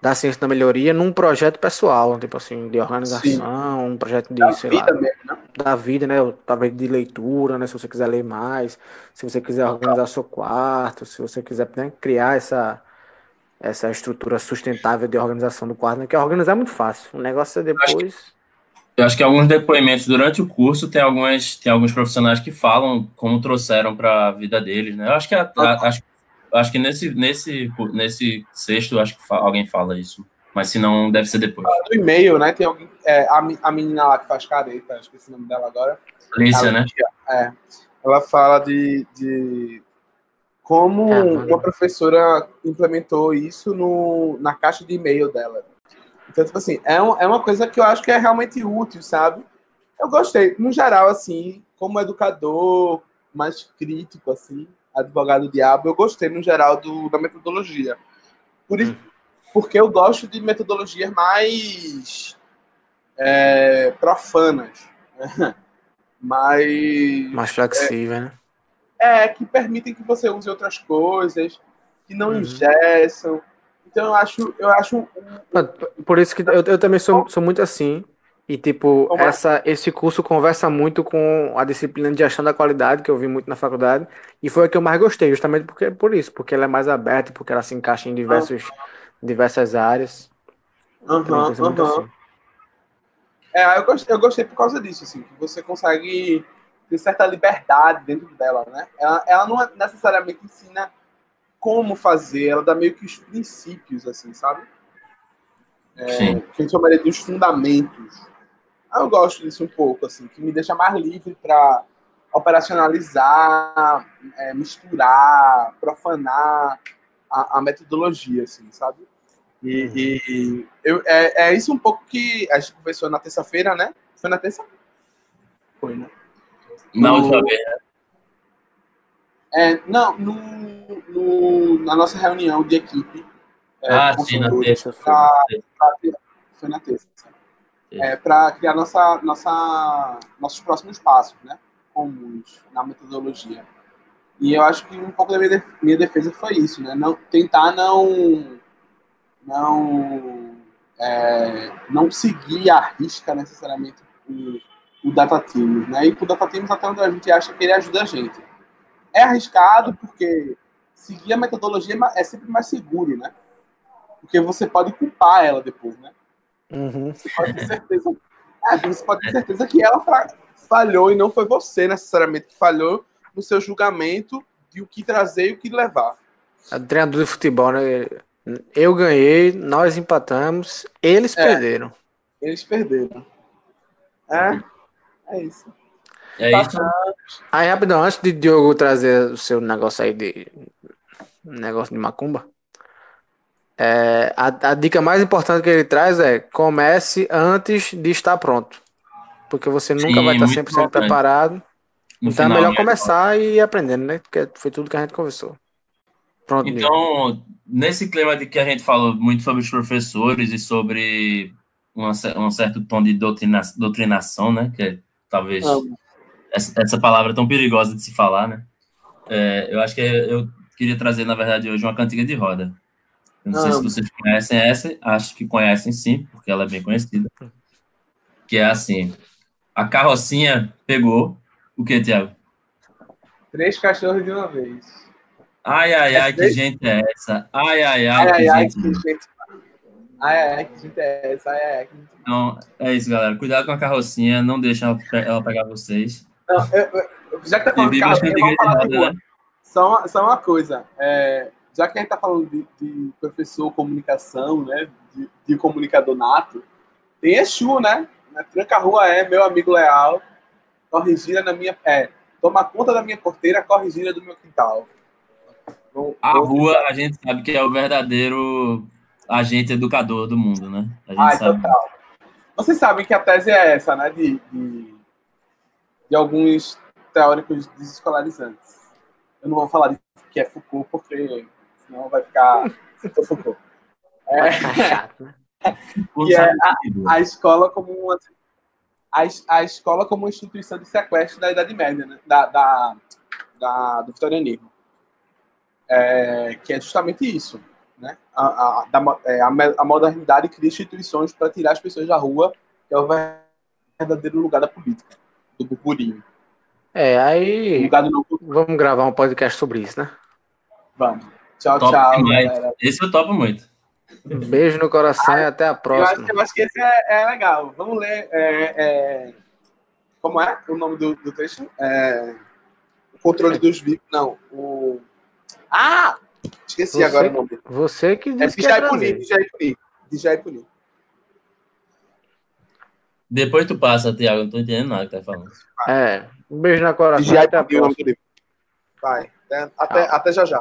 da ciência da melhoria num projeto pessoal, tipo assim, de organização, um projeto de, Da sei lá, vida mesmo, né? da vida, né? Talvez de leitura, né? Se você quiser ler mais, se você quiser organizar seu quarto, se você quiser né, criar essa, essa estrutura sustentável de organização do quarto, né? Que organizar é muito fácil. O negócio é depois. Eu acho que alguns depoimentos durante o curso tem algumas tem alguns profissionais que falam como trouxeram para a vida deles, né? Eu acho que a- a- acho, acho que nesse nesse nesse sexto acho que fa- alguém fala isso, mas se não deve ser depois. No e-mail, né? Tem alguém. é, a, me- a menina lá que faz careta, esqueci o nome dela agora. Alicia, né? É. Ela fala de, de como É, uma professora implementou isso no, na caixa de e-mail dela. Então, tipo assim, é, um, é uma coisa que eu acho que é realmente útil, sabe? Eu gostei. No geral, assim, como educador mais crítico, assim, advogado diabo, eu gostei, no geral, do, da metodologia. Por isso, porque eu gosto de metodologias mais é, profanas. né? mais Mais flexível, né? é, que permitem que você use outras coisas, que não Uhum. ingessam. Então eu acho, eu acho Mas, Por isso que eu, eu também sou, sou muito assim. E, tipo, Como é? essa, esse curso conversa muito com a disciplina de gestão da qualidade, que eu vi muito na faculdade. E foi a que eu mais gostei, justamente porque, por isso, porque ela é mais aberta, porque ela se encaixa em diversos, diversas áreas. Aham, muito aham. assim. É, eu gostei, eu gostei por causa disso, assim, que você consegue ter certa liberdade dentro dela, né? Ela, ela não é necessariamente ensina como fazer, ela dá meio que os princípios, assim, sabe? É, que a gente chamaria dos fundamentos. Ah, eu gosto disso um pouco, assim, que me deixa mais livre para operacionalizar, é, misturar, profanar a, a, metodologia, assim, sabe? E, uhum. e eu, é, é, isso um pouco que a gente conversou na terça-feira, né? Foi na terça? Foi, né? Na última vez, né? É, não, no, no, na nossa reunião de equipe. É, ah, sim, na terça. Pra, pra, foi na terça. É, para criar nossa, nossa, nossos próximos passos, né? Comuns na metodologia. E eu acho que um pouco da minha, minha defesa foi isso, né? Não, tentar não. Não. É, não seguir a risca necessariamente o, o Data Teams, né? E o Data Teams, até onde a gente acha que ele ajuda a gente. É arriscado porque seguir a metodologia é sempre mais seguro, né? Porque você pode culpar ela depois, né? Uhum. Você pode ter certeza. É, você pode ter certeza que ela falhou e não foi você necessariamente que falhou no seu julgamento de o que trazer e o que levar. A treinador de futebol, né? Eu ganhei, nós empatamos, eles é, perderam. Eles perderam. É, é isso. É isso. Aí, rapidão, antes de Diogo trazer o seu negócio aí de. Negócio de macumba. É, a, a, dica mais importante que ele traz é comece antes de estar pronto. Porque você nunca Sim, vai estar 100% importante. preparado. No então é melhor começar e ir aprendendo, né? Porque foi tudo que a gente conversou. Pronto. Então, nesse clima de que a gente falou muito sobre os professores e sobre uma, um certo tom de doutrina, doutrinação, né? Que é, talvez essa, essa, palavra tão perigosa de se falar, né? É, eu acho que eu queria trazer, na verdade, hoje uma cantiga de roda. Eu não sei se vocês conhecem essa, acho que conhecem sim, porque ela é bem conhecida. Que é assim: a carrocinha pegou. O que, Tiago? Três cachorros de uma vez. Ai, ai, ai, é que gente é essa? Ai, ai, ai, ai, que, ai, gente... que gente. Ai, ai, ai, que gente é essa? Ai, ai, que gente... Então, é isso, galera. Cuidado com a carrocinha, não deixa ela pegar vocês. Não, eu, eu, já que tá falando de carrocinha, vamos falar de. Né? Só, uma, só uma coisa. É, já que a gente está falando de, de, professor comunicação, né, de, de, comunicador nato, tem Exu, né? Tranca a rua é meu amigo leal, corrigida na minha. É, toma conta da minha porteira, corrigida do meu quintal. a rua, a gente sabe que é o verdadeiro agente educador do mundo, né? A gente ah, sabe. total. Vocês sabem que a tese é essa, né? De, de, de alguns teóricos desescolarizantes. Eu não vou falar de que é Foucault, porque senão vai ficar. É, chato, né? E é a, a, escola como uma, a, a escola como instituição de sequestro da Idade Média, né? da, da, da, do vitorianismo. É, que é justamente isso. Né? A, a, da, é, a, modernidade cria instituições para tirar as pessoas da rua, que é o verdadeiro lugar da política, do burburinho. É, aí. Vamos gravar um podcast sobre isso, né? Vamos. Tchau, top tchau. Galera. Esse eu topo muito. Um beijo no coração ah, e até a próxima. Eu acho, eu acho que esse é, é, legal. Vamos ler. É, é... Como é o nome do, do texto? É, o controle dos vivos. Não. O... Ah! Esqueci você, agora o nome. Você que disse é que é Punir, Dijay Punir. Dijay Punir. Depois tu passa, Tiago. Não tô entendendo nada que tá falando. É. Um beijo no coração. Dijay Punir, Vai. Até, até, até já já.